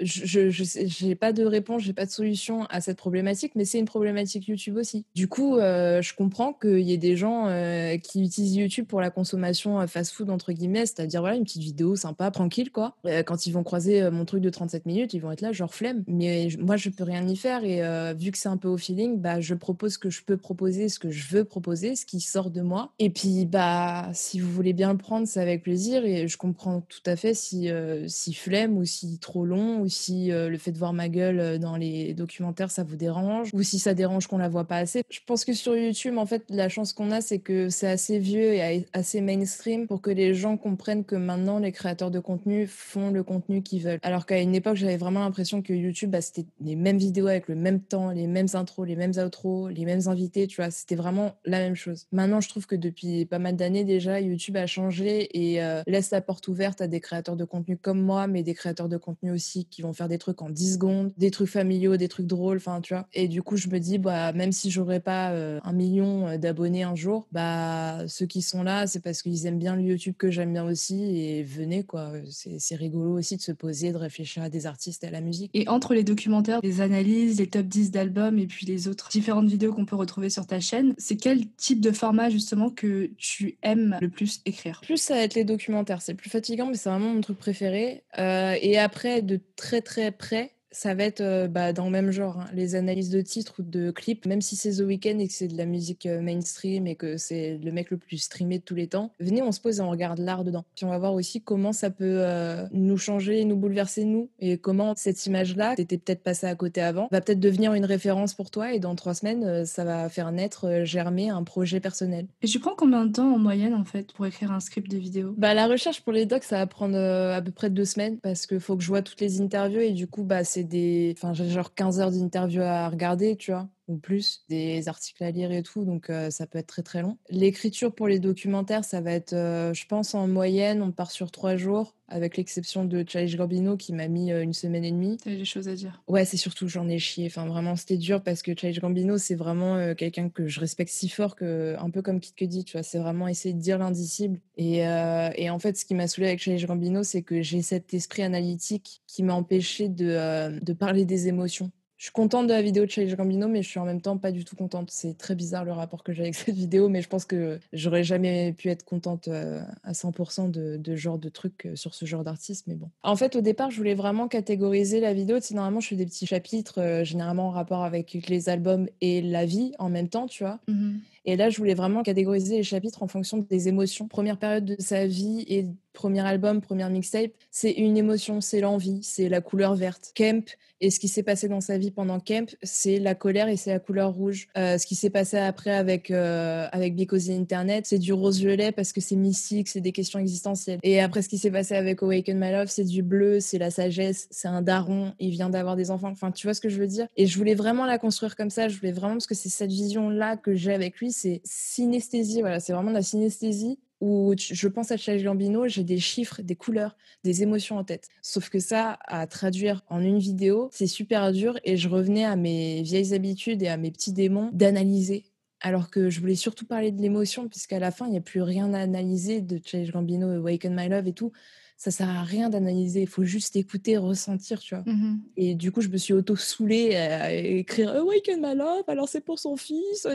[SPEAKER 2] je, je, n'ai pas de réponse, j'ai pas de solution à cette problématique, mais c'est une problématique YouTube aussi. Du coup, euh, je comprends qu'il y ait des gens euh, qui utilisent YouTube pour la consommation fast-food, entre guillemets, c'est-à-dire, voilà, une petite vidéo sympa, tranquille, quoi. quand ils vont croiser mon truc de 37 minutes, ils vont être là, genre flemme. Mais moi, je peux rien y faire et vu que c'est un peu au feeling, bah, je propose ce que je peux proposer, ce que je veux proposer, ce qui sort de moi. Et puis, bah, si vous voulez bien le prendre, c'est avec plaisir. Et je comprends tout à fait si, euh, si flemme ou si trop long ou si euh, le fait de voir ma gueule euh, dans les documentaires, ça vous dérange ou si ça dérange qu'on la voit pas assez. Je pense que sur YouTube, en fait, la chance qu'on a, c'est que c'est assez vieux et assez mainstream pour que les gens comprennent que maintenant, les créateurs de contenu font le contenu qu'ils veulent. Alors qu'à une époque, j'avais vraiment l'impression que YouTube, bah, c'était les mêmes vidéos avec le même temps, les mêmes intros, les mêmes outros, les mêmes invités, tu vois. C'était vraiment la même chose. Maintenant, je trouve que depuis pas mal d'années déjà, YouTube a changé et euh, laisse la porte ouverte à des créateurs de contenu comme moi, mais des créateurs de contenu aussi qui vont faire des trucs en 10 secondes, des trucs familiaux, des trucs drôles, enfin, tu vois. Et du coup, je me dis, bah, même si j'aurais pas euh, un million euh, d'abonnés un jour, bah, ceux qui sont là, c'est parce qu'ils aiment bien le YouTube que j'aime bien aussi et venez, quoi. C'est rigolo aussi de se poser, de réfléchir à des artistes et à la musique.
[SPEAKER 1] Et entre les documentaires, les analyses, les top 10 d'albums et puis les autres différentes vidéos qu'on peut retrouver sur ta chaîne, c'est quel type de format justement que tu aimes le plus écrire?
[SPEAKER 2] Plus ça va être les documentaires, c'est plus fatigant mais c'est vraiment mon truc préféré. Euh, et après, de très très près, ça va être euh, bah, dans le même genre, hein. les analyses de titres ou de clips, même si c'est The Weeknd et que c'est de la musique euh, mainstream et que c'est le mec le plus streamé de tous les temps. Venez, on se pose et on regarde l'art dedans. Puis on va voir aussi comment ça peut euh, nous changer, nous bouleverser nous et comment cette image-là, t'étais peut-être passée à côté avant, va peut-être devenir une référence pour toi et dans trois semaines, ça va faire naître, germer un projet personnel.
[SPEAKER 1] Et tu prends combien de temps en moyenne en fait pour écrire un script de vidéo?
[SPEAKER 2] Bah la recherche pour les docs, ça va prendre à peu près deux semaines parce qu'il faut que je vois toutes les interviews et du coup, bah c'est des. Enfin, j'ai genre 15 heures d'interview à regarder, tu vois ou plus, des articles à lire et tout, donc euh, ça peut être très très long. L'écriture pour les documentaires, ça va être, euh, je pense, en moyenne, on part sur trois jours, avec l'exception de Challenge Gambino qui m'a mis euh, une semaine et demie.
[SPEAKER 1] T'as des choses à dire
[SPEAKER 2] Ouais, c'est surtout j'en ai chié. Enfin, vraiment, c'était dur parce que Challenge Gambino, c'est vraiment quelqu'un que je respecte si fort que, un peu comme Kid Cudi, tu vois, c'est vraiment essayer de dire l'indicible. Et, et, en fait, ce qui m'a saoulé avec Challenge Gambino, c'est que j'ai cet esprit analytique qui m'a empêché de, de parler des émotions Je suis contente de la vidéo de Childish Gambino, mais je suis en même temps pas du tout contente. C'est très bizarre le rapport que j'ai avec [laughs] cette vidéo, mais je pense que j'aurais jamais pu être contente euh, à 100% de, de genre de trucs euh, sur ce genre d'artiste, mais bon. En fait, au départ, je voulais vraiment catégoriser la vidéo. Tu normalement, je fais des petits chapitres, euh, généralement en rapport avec les albums et la vie en même temps, tu vois.
[SPEAKER 1] Mmh
[SPEAKER 2] et là, je voulais vraiment catégoriser les chapitres en fonction des émotions. Première période de sa vie et premier album, première mixtape, c'est une émotion, c'est l'envie, c'est la couleur verte. Kemp et ce qui s'est passé dans sa vie pendant Kemp, c'est la colère et c'est la couleur rouge. Euh, ce qui s'est passé après avec euh, avec Because Internet, c'est du rose violet parce que c'est mystique, c'est des questions existentielles. Et après ce qui s'est passé avec Awaken My Love, c'est du bleu, c'est la sagesse, c'est un daron, il vient d'avoir des enfants. Enfin, tu vois ce que je veux dire? Et je voulais vraiment la construire comme ça. Je voulais vraiment parce que c'est cette vision là que j'ai avec lui, c'est synesthésie. Voilà, c'est vraiment la synesthésie où je pense à Charles Gambino, j'ai des chiffres, des couleurs, des émotions en tête. Sauf que ça, à traduire en une vidéo, c'est super dur et je revenais à mes vieilles habitudes et à mes petits démons d'analyser. Alors que je voulais surtout parler de l'émotion, puisqu'à la fin, il n'y a plus rien à analyser de Charles Gambino, Awaken My Love et tout ça sert à rien d'analyser. Il faut juste écouter, ressentir, tu vois.
[SPEAKER 1] Mmh
[SPEAKER 2] et du coup, je me suis auto-saoulée à écrire Awaken my love, alors c'est pour son fils.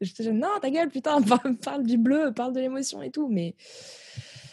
[SPEAKER 2] J'étais non, ta gueule, putain, [laughs] parle du bleu, parle de l'émotion et tout. Mais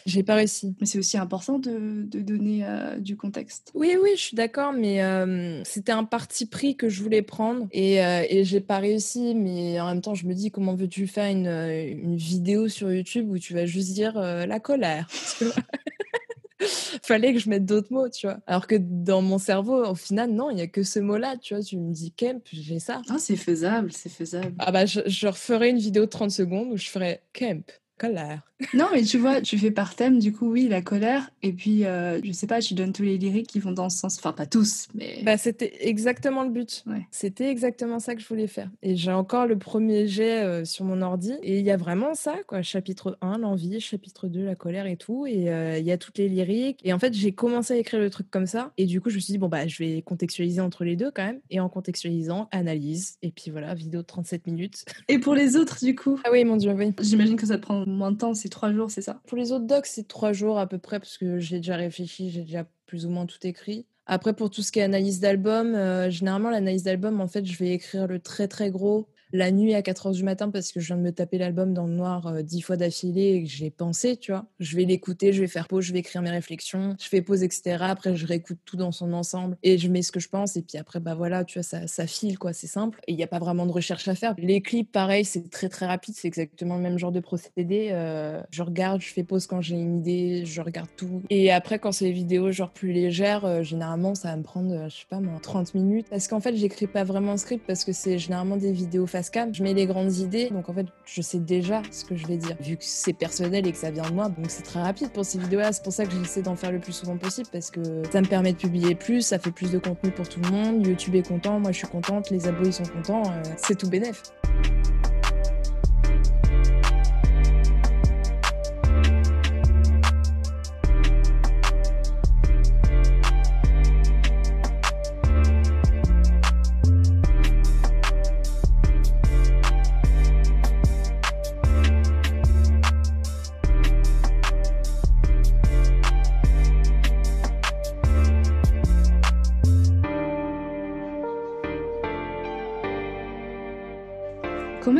[SPEAKER 2] j'ai pas réussi.
[SPEAKER 1] Mais c'est aussi important de, de donner euh, du contexte.
[SPEAKER 2] Oui, oui, je suis d'accord, mais euh, c'était un parti pris que je voulais prendre et, euh, et j'ai pas réussi. Mais en même temps, je me dis, comment veux-tu faire une, une vidéo sur YouTube où tu vas juste dire la colère [laughs] [laughs] fallait que je mette d'autres mots, tu vois. Alors que dans mon cerveau, au final, non, il y a que ce mot-là, tu vois. Tu me dis Kemp, j'ai ça.
[SPEAKER 1] Ah, c'est faisable, c'est faisable.
[SPEAKER 2] Ah bah, je, je referai une vidéo de 30 secondes où je ferai Kemp, colère. [laughs]
[SPEAKER 1] Non, mais tu vois, tu fais par thème, du coup, oui, la colère. Et puis, euh, je sais pas, tu donnes tous les lyriques qui vont dans ce sens. Enfin, pas tous, mais.
[SPEAKER 2] Bah, c'était exactement le but.
[SPEAKER 1] Ouais.
[SPEAKER 2] C'était exactement ça que je voulais faire. Et j'ai encore le premier jet euh, sur mon ordi. Et il y a vraiment ça, quoi. Chapitre 1, l'envie. Chapitre 2, la colère et tout. Et euh, il y a toutes les lyriques. Et en fait, j'ai commencé à écrire le truc comme ça. Et du coup, je me suis dit, bon, bah, je vais contextualiser entre les deux quand même. Et en contextualisant, analyse. Et puis voilà, vidéo de 37 minutes.
[SPEAKER 1] Et pour les autres, du coup?
[SPEAKER 2] Ah oui, mon Dieu, oui.
[SPEAKER 1] J'imagine que ça te prend moins de temps, c'est trois jours, c'est ça?
[SPEAKER 2] Pour les autres docs, c'est trois jours à peu près, parce que j'ai déjà réfléchi, j'ai déjà plus ou moins tout écrit. Après, pour tout ce qui est analyse d'album, euh, généralement, l'analyse d'album, en fait, je vais écrire le très très gros la nuit à 4 heures du matin parce que je viens de me taper l'album dans le noir euh, dix fois d'affilée et que j'ai pensé, tu vois. Je vais l'écouter, je vais faire pause, je vais écrire mes réflexions, je fais pause, etc. Après, je réécoute tout dans son ensemble et je mets ce que je pense. Et puis après, bah voilà, tu vois, ça, ça file, quoi, c'est simple. Et il n'y a pas vraiment de recherche à faire. Les clips, pareil, c'est très très rapide, c'est exactement le même genre de procédé. Euh, je regarde, je fais pause quand j'ai une idée, je regarde tout. Et après, quand c'est des vidéos genre plus légères, euh, généralement, ça va me prendre, euh, je sais pas moi, 30 minutes. Parce qu'en fait, j'écris pas vraiment script parce que c'est généralement des vidéos face Je mets les grandes idées, donc en fait, je sais déjà ce que je vais dire. Vu que c'est personnel et que ça vient de moi, donc c'est très rapide pour ces vidéos-là. C'est pour ça que j'essaie d'en faire le plus souvent possible parce que ça me permet de publier plus, ça fait plus de contenu pour tout le monde. YouTube est content, moi je suis contente, les abos ils sont contents, euh, c'est tout bénef.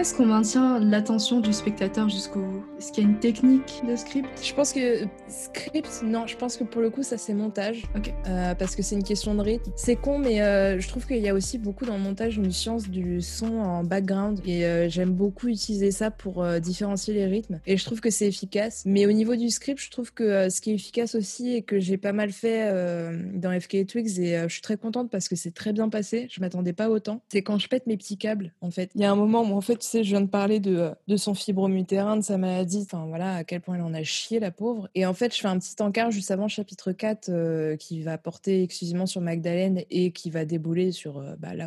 [SPEAKER 1] Est-ce qu'on maintient l'attention du spectateur jusqu'au bout? Est-ce qu'il y a une technique de script?
[SPEAKER 2] Je pense que script, non, je pense que pour le coup, ça c'est montage. Euh, parce que c'est une question de rythme. C'est con, mais euh, je trouve qu'il y a aussi beaucoup dans le montage une science du son en background. Et euh, j'aime beaucoup utiliser ça pour euh, différencier les rythmes. Et je trouve que c'est efficace. Mais au niveau du script, je trouve que euh, ce qui est efficace aussi et que j'ai pas mal fait euh, dans FK Twigs, et euh, je suis très contente parce que c'est très bien passé. Je m'attendais pas autant. C'est quand je pète mes petits câbles, en fait. Il y a un moment où, en fait, tu je viens de parler de, son fibromutérin, de sa maladie, enfin voilà, à quel point elle en a chié, la pauvre. Et en fait, je fais un petit encart juste avant chapitre 4 euh, qui va porter exclusivement sur Magdalene et qui va débouler sur euh, bah, la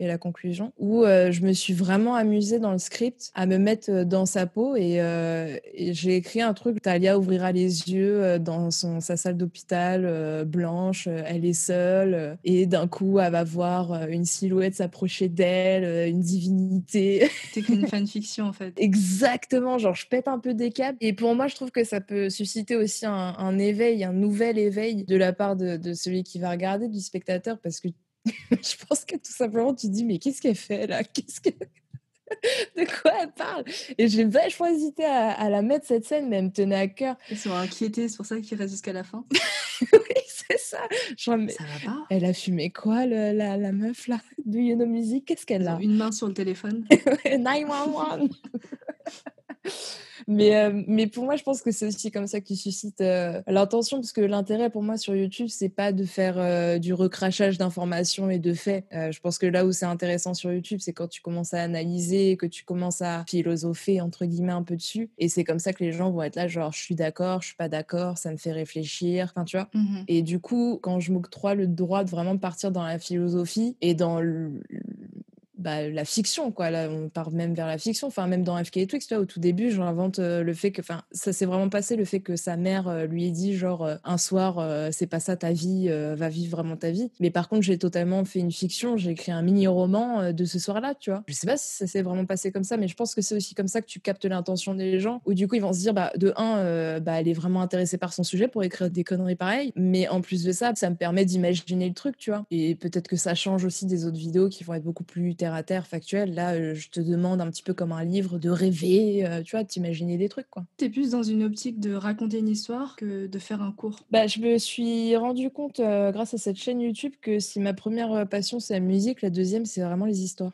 [SPEAKER 2] et la conclusion, où euh, je me suis vraiment amusée dans le script à me mettre euh, dans sa peau et, euh, et j'ai écrit un truc, Talia ouvrira les yeux dans son, sa salle d'hôpital euh, blanche, elle est seule et d'un coup elle va voir une silhouette s'approcher d'elle, une divinité. [laughs]
[SPEAKER 1] T'écris une fanfiction en fait.
[SPEAKER 2] Exactement, genre je pète un peu des câbles. Et pour moi, je trouve que ça peut susciter aussi un, un éveil, un nouvel éveil de la part de, de celui qui va regarder, du spectateur, parce que [laughs] je pense que tout simplement, tu dis, mais qu'est-ce qu'elle fait là? Qu'est-ce que... [laughs] de quoi elle parle? Et j'ai vachement hésité à, à, la mettre cette scène, mais elle me tenait à cœur.
[SPEAKER 1] Ils sont inquiétés, c'est pour ça qu'ils restent jusqu'à la fin. [laughs]
[SPEAKER 2] oui, c'est ça. Genre, mais
[SPEAKER 1] ça va pas.
[SPEAKER 2] Elle a fumé quoi, le, la, la, meuf là? Do You Know Music? Qu'est-ce qu'elle a?
[SPEAKER 1] Une main sur le téléphone.
[SPEAKER 2] 911 mais, euh, mais pour moi, je pense que c'est aussi comme ça que tu suscites euh, l'intention, parce que l'intérêt pour moi sur YouTube, c'est pas de faire euh, du recrachage d'informations et de faits. je pense que là où c'est intéressant sur YouTube, c'est quand tu commences à analyser, que tu commences à philosopher, entre guillemets, un peu dessus. Et c'est comme ça que les gens vont être là, genre, je suis d'accord, je suis pas d'accord, ça me fait réfléchir, enfin, tu vois.
[SPEAKER 1] Mmh
[SPEAKER 2] et du coup, quand je m'octroie le droit de vraiment partir dans la philosophie et dans le, bah, la fiction, quoi. Là, on part même vers la fiction. Enfin, même dans FK Twix, tu vois, au tout début, j'invente euh, le fait que, enfin, ça s'est vraiment passé, le fait que sa mère euh, lui ait dit, genre, euh, un soir, c'est pas ça ta vie, va vivre vraiment ta vie. Mais par contre, j'ai totalement fait une fiction, j'ai écrit un mini-roman de ce soir-là, tu vois. Je sais pas si ça s'est vraiment passé comme ça, mais je pense que c'est aussi comme ça que tu captes l'intention des gens, où du coup, ils vont se dire, bah, de un, bah, elle est vraiment intéressée par son sujet pour écrire des conneries pareilles. Mais en plus de ça, ça me permet d'imaginer le truc, tu vois. Et peut-être que ça change aussi des autres vidéos qui vont être beaucoup plus terre à terre, factuelles. Là, je te demande un petit peu comme un livre de rêver, tu vois, d'imaginer des trucs, quoi.
[SPEAKER 1] T'es plus dans une optique de raconter une histoire que de faire un cours?
[SPEAKER 2] Bah, je me suis rendu compte, grâce à cette chaîne YouTube, que si ma première passion, c'est la musique, la deuxième, c'est vraiment les histoires.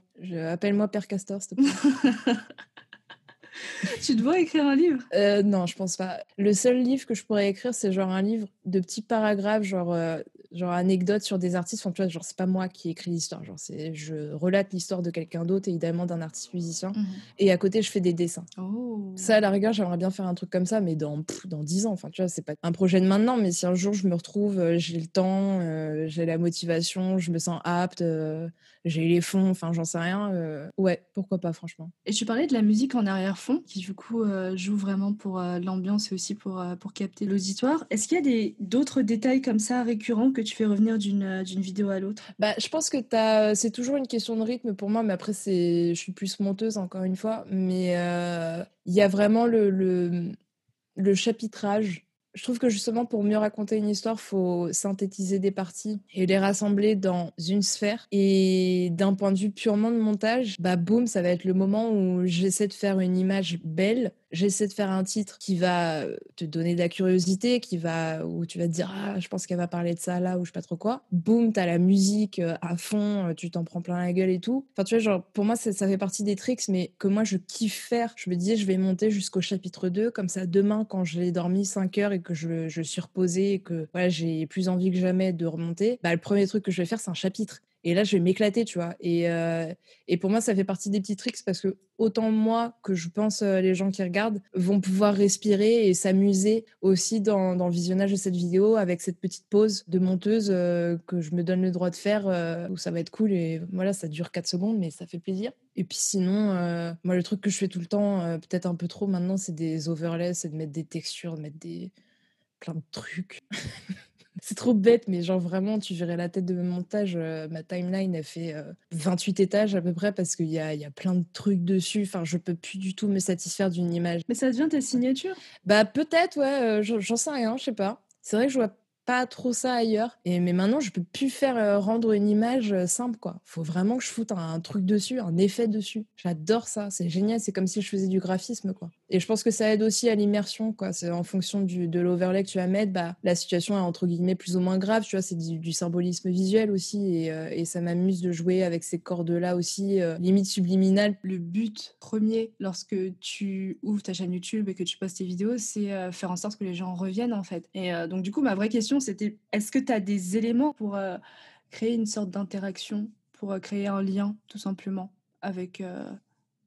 [SPEAKER 2] Appelle-moi Père Castor, s'il te plaît. [laughs]
[SPEAKER 1] tu dois écrire un livre?
[SPEAKER 2] Euh, Non, je pense pas. Le seul livre que je pourrais écrire, c'est genre un livre de petits paragraphes, genre, euh, genre anecdotes sur des artistes. Enfin, tu vois, genre, c'est pas moi qui écris l'histoire. Genre, c'est, je relate l'histoire de quelqu'un d'autre, évidemment d'un artiste musicien.
[SPEAKER 1] Mhm.
[SPEAKER 2] Et à côté, je fais des dessins.
[SPEAKER 1] Oh.
[SPEAKER 2] Ça, à la rigueur, j'aimerais bien faire un truc comme ça, mais dans, pff, dans 10 ans. Enfin, tu vois, c'est pas un projet de maintenant, mais si un jour je me retrouve, euh, j'ai le temps, euh, j'ai la motivation, je me sens apte, euh, j'ai les fonds, enfin, j'en sais rien. euh, ouais, pourquoi pas, franchement.
[SPEAKER 1] Et tu parlais de la musique en arrière-fond, qui du coup joue vraiment pour l'ambiance et aussi pour, pour capter l'auditoire. Est-ce qu'il y a des, d'autres détails comme ça récurrents que tu fais revenir d'une, euh, d'une vidéo à l'autre?
[SPEAKER 2] Bah, je pense que t'as... c'est toujours une question de rythme pour moi, mais après, je suis plus monteuse, encore une fois. Mais euh, il y a vraiment le, le, chapitrage. Je trouve que justement, pour mieux raconter une histoire, faut synthétiser des parties et les rassembler dans une sphère. Et d'un point de vue purement de montage, bah boum, ça va être le moment où j'essaie de faire une image belle. J'essaie de faire un titre qui va te donner de la curiosité, qui va où tu vas te dire ah je pense qu'elle va parler de ça là ou je sais pas trop quoi. Boum, t'as la musique euh, à fond, euh, tu t'en prends plein la gueule et tout. Enfin tu vois genre pour moi ça, ça fait partie des tricks, mais que moi je kiffe faire. Je me disais je vais monter jusqu'au chapitre 2 comme ça demain quand j'ai dormi 5 heures et que je, je suis reposée et que voilà j'ai plus envie que jamais de remonter. Bah le premier truc que je vais faire c'est un chapitre. Et là, je vais m'éclater, tu vois. Et, euh, et pour moi, ça fait partie des petits tricks parce que autant moi que je pense euh, les gens qui regardent vont pouvoir respirer et s'amuser aussi dans, dans, le visionnage de cette vidéo avec cette petite pause de monteuse euh, que je me donne le droit de faire où ça va être cool. Et voilà, ça dure 4 secondes, mais ça fait plaisir. Et puis sinon, moi, le truc que je fais tout le temps, peut-être un peu trop maintenant, c'est des overlays, c'est de mettre des textures, de mettre des plein de trucs. [laughs] C'est trop bête, mais genre vraiment, tu verrais la tête de mon montage. euh, ma timeline, elle fait euh, 28 étages à peu près parce qu'il y a, y a plein de trucs dessus. Enfin, je peux plus du tout me satisfaire d'une image.
[SPEAKER 1] Mais ça devient ta signature?
[SPEAKER 2] Bah, peut-être, ouais, euh, j'en sais rien, je sais pas. C'est vrai que je vois pas trop ça ailleurs. Et, mais maintenant, je peux plus faire euh, rendre une image euh, simple, quoi. Faut vraiment que je foute un, un truc dessus, un effet dessus. J'adore ça, c'est génial. C'est comme si je faisais du graphisme, quoi. Et je pense que ça aide aussi à l'immersion, quoi. C'est en fonction de l'overlay que tu vas mettre, bah, la situation est entre guillemets plus ou moins grave, tu vois. C'est du, symbolisme visuel aussi. Et, euh, et ça m'amuse de jouer avec ces cordes-là aussi, euh, limite subliminales.
[SPEAKER 1] Le but premier lorsque tu ouvres ta chaîne YouTube et que tu postes tes vidéos, c'est euh, faire en sorte que les gens reviennent en fait. Et donc du coup, ma vraie question c'était est-ce que tu as des éléments pour créer une sorte d'interaction, pour créer un lien tout simplement avec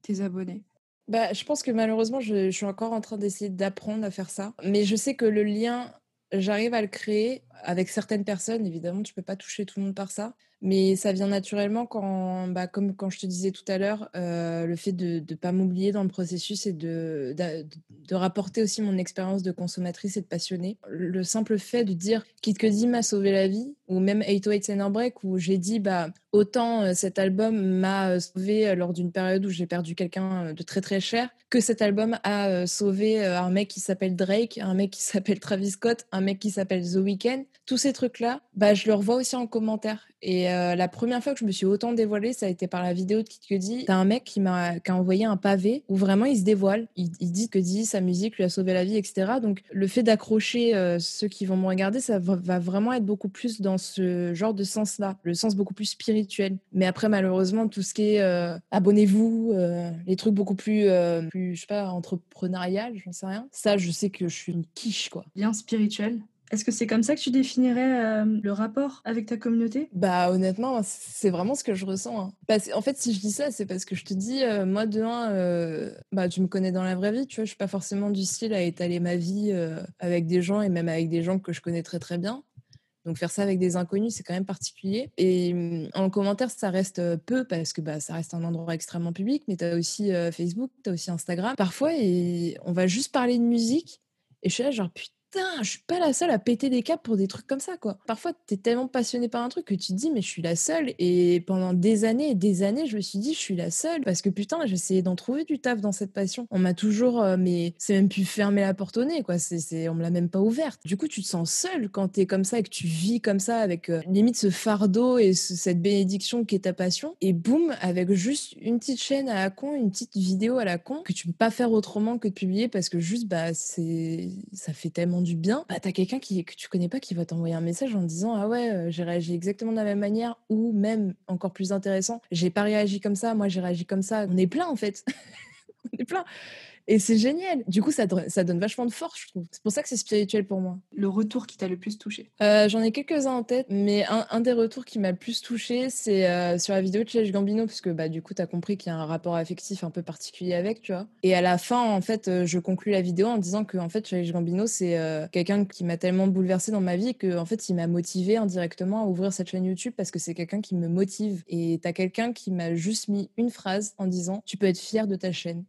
[SPEAKER 1] tes abonnés?
[SPEAKER 2] Bah, je pense que malheureusement, je, suis encore en train d'essayer d'apprendre à faire ça. Mais je sais que le lien, j'arrive à le créer avec certaines personnes. Évidemment, tu peux pas toucher tout le monde par ça. Mais ça vient naturellement quand, bah, comme quand je te disais tout à l'heure, euh, le fait de ne pas m'oublier dans le processus et de, de, rapporter aussi mon expérience de consommatrice et de passionnée. Le simple fait de dire Kid Cudi m'a sauvé la vie, ou même 808 and Break, où j'ai dit bah, autant euh, cet album m'a euh, sauvé euh, lors d'une période où j'ai perdu quelqu'un de très très cher, que cet album a sauvé un mec qui s'appelle Drake, un mec qui [laughs] s'appelle Travis Scott, un mec qui s'appelle The Weeknd. tous ces trucs-là, bah, je le revois aussi en commentaire. Et la première fois que je me suis autant dévoilée, ça a été par la vidéo de Kid Cudi. T'as un mec qui m'a qui a envoyé un pavé où vraiment il se dévoile. Il, dit que dit sa musique lui a sauvé la vie, etc. Donc le fait d'accrocher ceux qui vont me regarder, ça va, vraiment être beaucoup plus dans ce genre de sens-là, le sens beaucoup plus spirituel. Mais après, malheureusement, tout ce qui est euh, abonnez-vous, les trucs beaucoup plus, plus, je sais pas, entrepreneurial, j'en sais rien. Ça, je sais que je suis une quiche, quoi.
[SPEAKER 1] Bien spirituel est-ce que c'est comme ça que tu définirais euh, le rapport avec ta communauté?
[SPEAKER 2] Bah honnêtement, c'est vraiment ce que je ressens. Hein. en fait, si je dis ça, c'est parce que je te dis, euh, moi de un, euh, bah tu me connais dans la vraie vie, tu vois, je suis pas forcément du style à étaler ma vie avec des gens et même avec des gens que je connais très très bien. Donc faire ça avec des inconnus, c'est quand même particulier. Et mm, en commentaire, ça reste peu parce que bah, ça reste un endroit extrêmement public, mais tu as aussi Facebook, tu as aussi Instagram. Parfois, et on va juste parler de musique. Et je suis là, genre, putain putain, je suis pas la seule à péter des câbles pour des trucs comme ça, quoi. Parfois, tu es tellement passionné par un truc que tu te dis, mais je suis la seule. Et pendant des années et des années, je me suis dit, je suis la seule. Parce que putain, j'essayais d'en trouver du taf dans cette passion. On m'a toujours, euh, mais c'est même plus fermer la porte au nez, quoi. C'est, on me l'a même pas ouverte. Du coup, tu te sens seule quand tu es comme ça et que tu vis comme ça avec euh, limite ce fardeau et cette bénédiction qui est ta passion. Et boum, avec juste une petite chaîne à la con, une petite vidéo à la con, que tu peux pas faire autrement que de publier parce que juste, bah, c'est, ça fait tellement du bien, bah, t'as quelqu'un qui, que tu connais pas qui va t'envoyer un message en disant Ah ouais, euh, j'ai réagi exactement de la même manière, ou même encore plus intéressant, j'ai pas réagi comme ça, moi j'ai réagi comme ça. On est plein en fait. [laughs] On est plein. Et c'est génial. Du coup, ça, ça donne vachement de force, je trouve. C'est pour ça que c'est spirituel pour moi.
[SPEAKER 1] Le retour qui t'a le plus touché
[SPEAKER 2] euh, J'en ai quelques-uns en tête, mais un, des retours qui m'a le plus touché, c'est euh, sur la vidéo de Challenge Gambino, parce que bah, du coup, tu as compris qu'il y a un rapport affectif un peu particulier avec, tu vois. Et à la fin, en fait, euh, je conclus la vidéo en disant que en fait, Challenge Gambino, c'est quelqu'un qui m'a tellement bouleversé dans ma vie que en fait, il m'a motivé indirectement à ouvrir cette chaîne YouTube parce que c'est quelqu'un qui me motive. Et tu as quelqu'un qui m'a juste mis une phrase en disant Tu peux être fier de ta chaîne.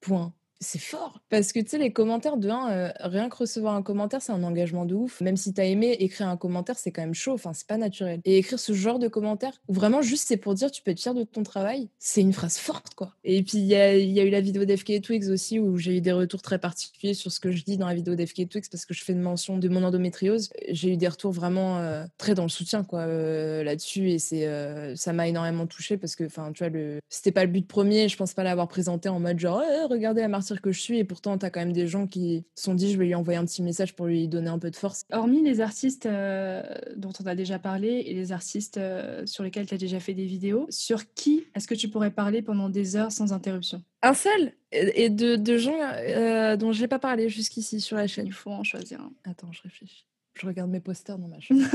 [SPEAKER 2] Point c'est fort. Parce que tu sais, les commentaires de un, euh, rien que recevoir un commentaire, c'est un engagement de ouf. Même si t'as aimé écrire un commentaire, c'est quand même chaud. Enfin, c'est pas naturel. Et écrire ce genre de commentaire, où vraiment juste c'est pour dire tu peux être fier de ton travail, c'est une phrase forte, quoi. Et puis il y a, eu la vidéo d'FK Twix aussi, où j'ai eu des retours très particuliers sur ce que je dis dans la vidéo d'FK Twix, parce que je fais une mention de mon endométriose. J'ai eu des retours vraiment euh, très dans le soutien, quoi, euh, là-dessus. Et c'est, ça m'a énormément touché parce que, enfin, tu vois, le... c'était pas le but premier. Je pense pas l'avoir présenté en mode genre, regardez la martyre que je suis et pourtant tu as quand même des gens qui se sont dit je vais lui envoyer un petit message pour lui donner un peu de force.
[SPEAKER 1] Hormis les artistes euh, dont on a déjà parlé et les artistes euh, sur lesquels tu as déjà fait des vidéos, sur qui est-ce que tu pourrais parler pendant des heures sans interruption?
[SPEAKER 2] Un seul? Et de, de gens euh, dont j'ai pas parlé jusqu'ici sur la chaîne.
[SPEAKER 1] Il faut en choisir un.
[SPEAKER 2] Attends, je réfléchis. Je regarde mes posters dans ma chambre. [laughs]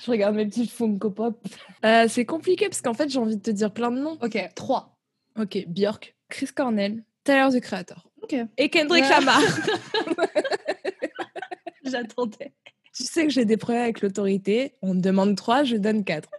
[SPEAKER 2] je regarde mes petits Funko Pop. c'est compliqué parce qu'en fait, j'ai envie de te dire plein de noms.
[SPEAKER 1] Ok, trois.
[SPEAKER 2] Ok, Björk, Chris Cornell, Tyler the Creator.
[SPEAKER 1] Ok.
[SPEAKER 2] Et Kendrick Lamar. [laughs]
[SPEAKER 1] J'attendais.
[SPEAKER 2] Tu sais que j'ai des problèmes avec l'autorité. On me demande trois, je donne quatre.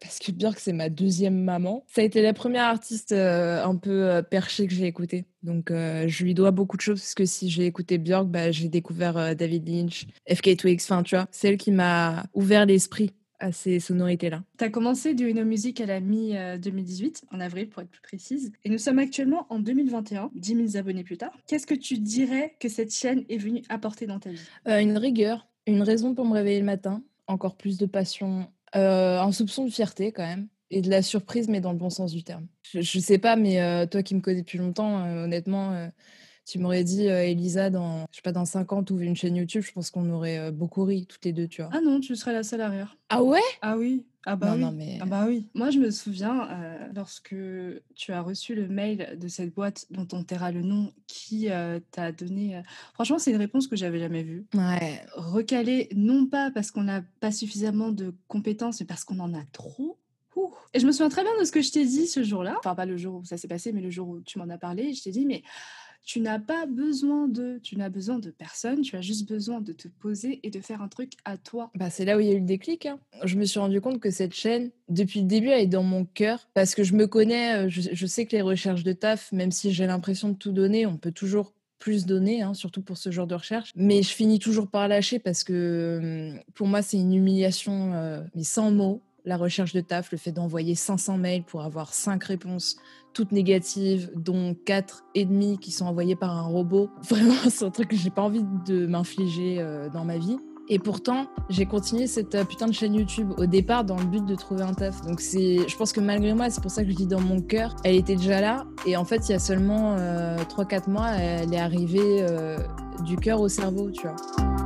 [SPEAKER 2] Parce que Björk, c'est ma deuxième maman. Ça a été la première artiste euh, un peu euh, perchée que j'ai écoutée. Donc, euh, je lui dois beaucoup de choses parce que si j'ai écouté Björk, bah, j'ai découvert David Lynch, FK Twigs, enfin, tu vois, celle qui m'a ouvert l'esprit à ces sonorités-là.
[SPEAKER 1] Tu as commencé du Uno Music à la mi-2018, en avril pour être plus précise, et nous sommes actuellement en 2021, 10 000 abonnés plus tard. Qu'est-ce que tu dirais que cette chaîne est venue apporter dans ta vie?
[SPEAKER 2] Euh, Une rigueur, une raison pour me réveiller le matin, encore plus de passion, euh, un soupçon de fierté quand même, et de la surprise, mais dans le bon sens du terme. Je, je sais pas, mais euh, toi qui me connais depuis longtemps, honnêtement tu m'aurais dit, euh, Elisa, dans, je sais pas, dans 5 ans, ouvres une chaîne YouTube, je pense qu'on aurait euh, beaucoup ri, toutes les deux, tu vois.
[SPEAKER 1] Ah non, tu serais la seule à rire.
[SPEAKER 2] Ah ouais?
[SPEAKER 1] Ah oui. Ah bah, oui.
[SPEAKER 2] Non, mais...
[SPEAKER 1] ah bah oui. Moi, je me souviens, euh, lorsque tu as reçu le mail de cette boîte dont on taira le nom, qui t'a donné... Franchement, c'est une réponse que j'avais jamais vue.
[SPEAKER 2] Ouais.
[SPEAKER 1] Recalée, non pas parce qu'on n'a pas suffisamment de compétences, mais parce qu'on en a trop. Et je me souviens très bien de ce que je t'ai dit ce jour-là. Enfin, pas le jour où ça s'est passé, mais le jour où tu m'en as parlé. Je t'ai dit, mais tu n'as pas besoin de, tu n'as besoin de personne, tu as juste besoin de te poser et de faire un truc à toi.
[SPEAKER 2] Bah, c'est là où il y a eu le déclic. Hein. Je me suis rendu compte que cette chaîne, depuis le début, elle est dans mon cœur parce que je me connais, euh, je, sais que les recherches de taf, même si j'ai l'impression de tout donner, on peut toujours plus donner, hein, surtout pour ce genre de recherche. Mais je finis toujours par lâcher parce que hum, pour moi, c'est une humiliation, euh, mais sans mots la recherche de taf, le fait d'envoyer 500 mails pour avoir 5 réponses, toutes négatives, dont 4 et demi qui sont envoyées par un robot. [laughs] Vraiment, c'est un truc que j'ai pas envie de m'infliger euh, dans ma vie. Et pourtant, j'ai continué cette euh, putain de chaîne YouTube au départ dans le but de trouver un taf. Donc c'est, je pense que malgré moi, c'est pour ça que je dis dans mon cœur, elle était déjà là. Et en fait, il y a seulement 3-4 mois, elle est arrivée du cœur au cerveau, tu vois.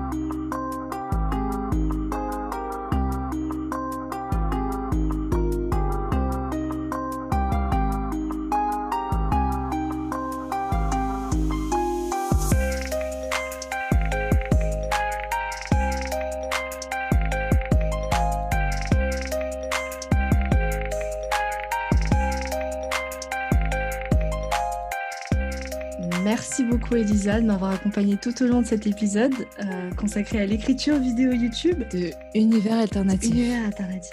[SPEAKER 1] Beaucoup Elisa de m'avoir accompagnée tout au long de cet épisode euh, consacré à l'écriture vidéo YouTube
[SPEAKER 2] de Univers Alternatif.
[SPEAKER 1] Univers Alternatif.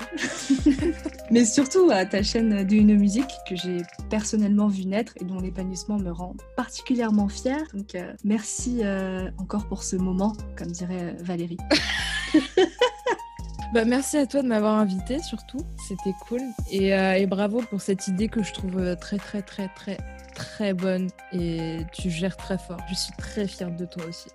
[SPEAKER 1] [laughs] Mais surtout à ta chaîne de Une Musique que j'ai personnellement vu naître et dont l'épanouissement me rend particulièrement fière. Donc euh, merci euh, encore pour ce moment, comme dirait Valérie. [laughs]
[SPEAKER 2] Bah, merci à toi de m'avoir invité surtout, c'était cool. Et, et, bravo pour cette idée que je trouve très très très très très bonne et tu gères très fort. Je suis très fière de toi aussi.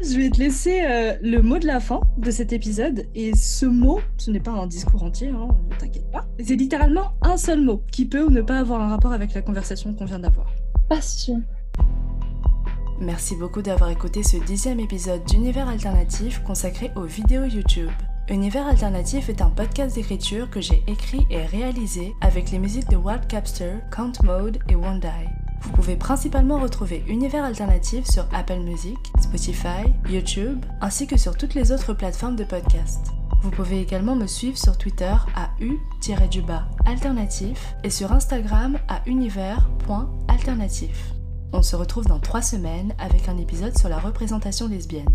[SPEAKER 1] Je vais te laisser euh, le mot de la fin de cet épisode. Et ce mot, ce n'est pas un discours entier, hein, ne t'inquiète pas. C'est littéralement un seul mot qui peut ou ne pas avoir un rapport avec la conversation qu'on vient d'avoir.
[SPEAKER 2] Passion.
[SPEAKER 1] Merci beaucoup d'avoir écouté ce dixième épisode d'Univers Alternatif consacré aux vidéos YouTube. Univers Alternatif est un podcast d'écriture que j'ai écrit et réalisé avec les musiques de Wild Capster, Count Mode et Die. Vous pouvez principalement retrouver Univers Alternatif sur Apple Music, Spotify, YouTube, ainsi que sur toutes les autres plateformes de podcast. Vous pouvez également me suivre sur Twitter à u-alternatif et sur Instagram à univers.alternatif. On se retrouve dans trois semaines avec un épisode sur la représentation lesbienne.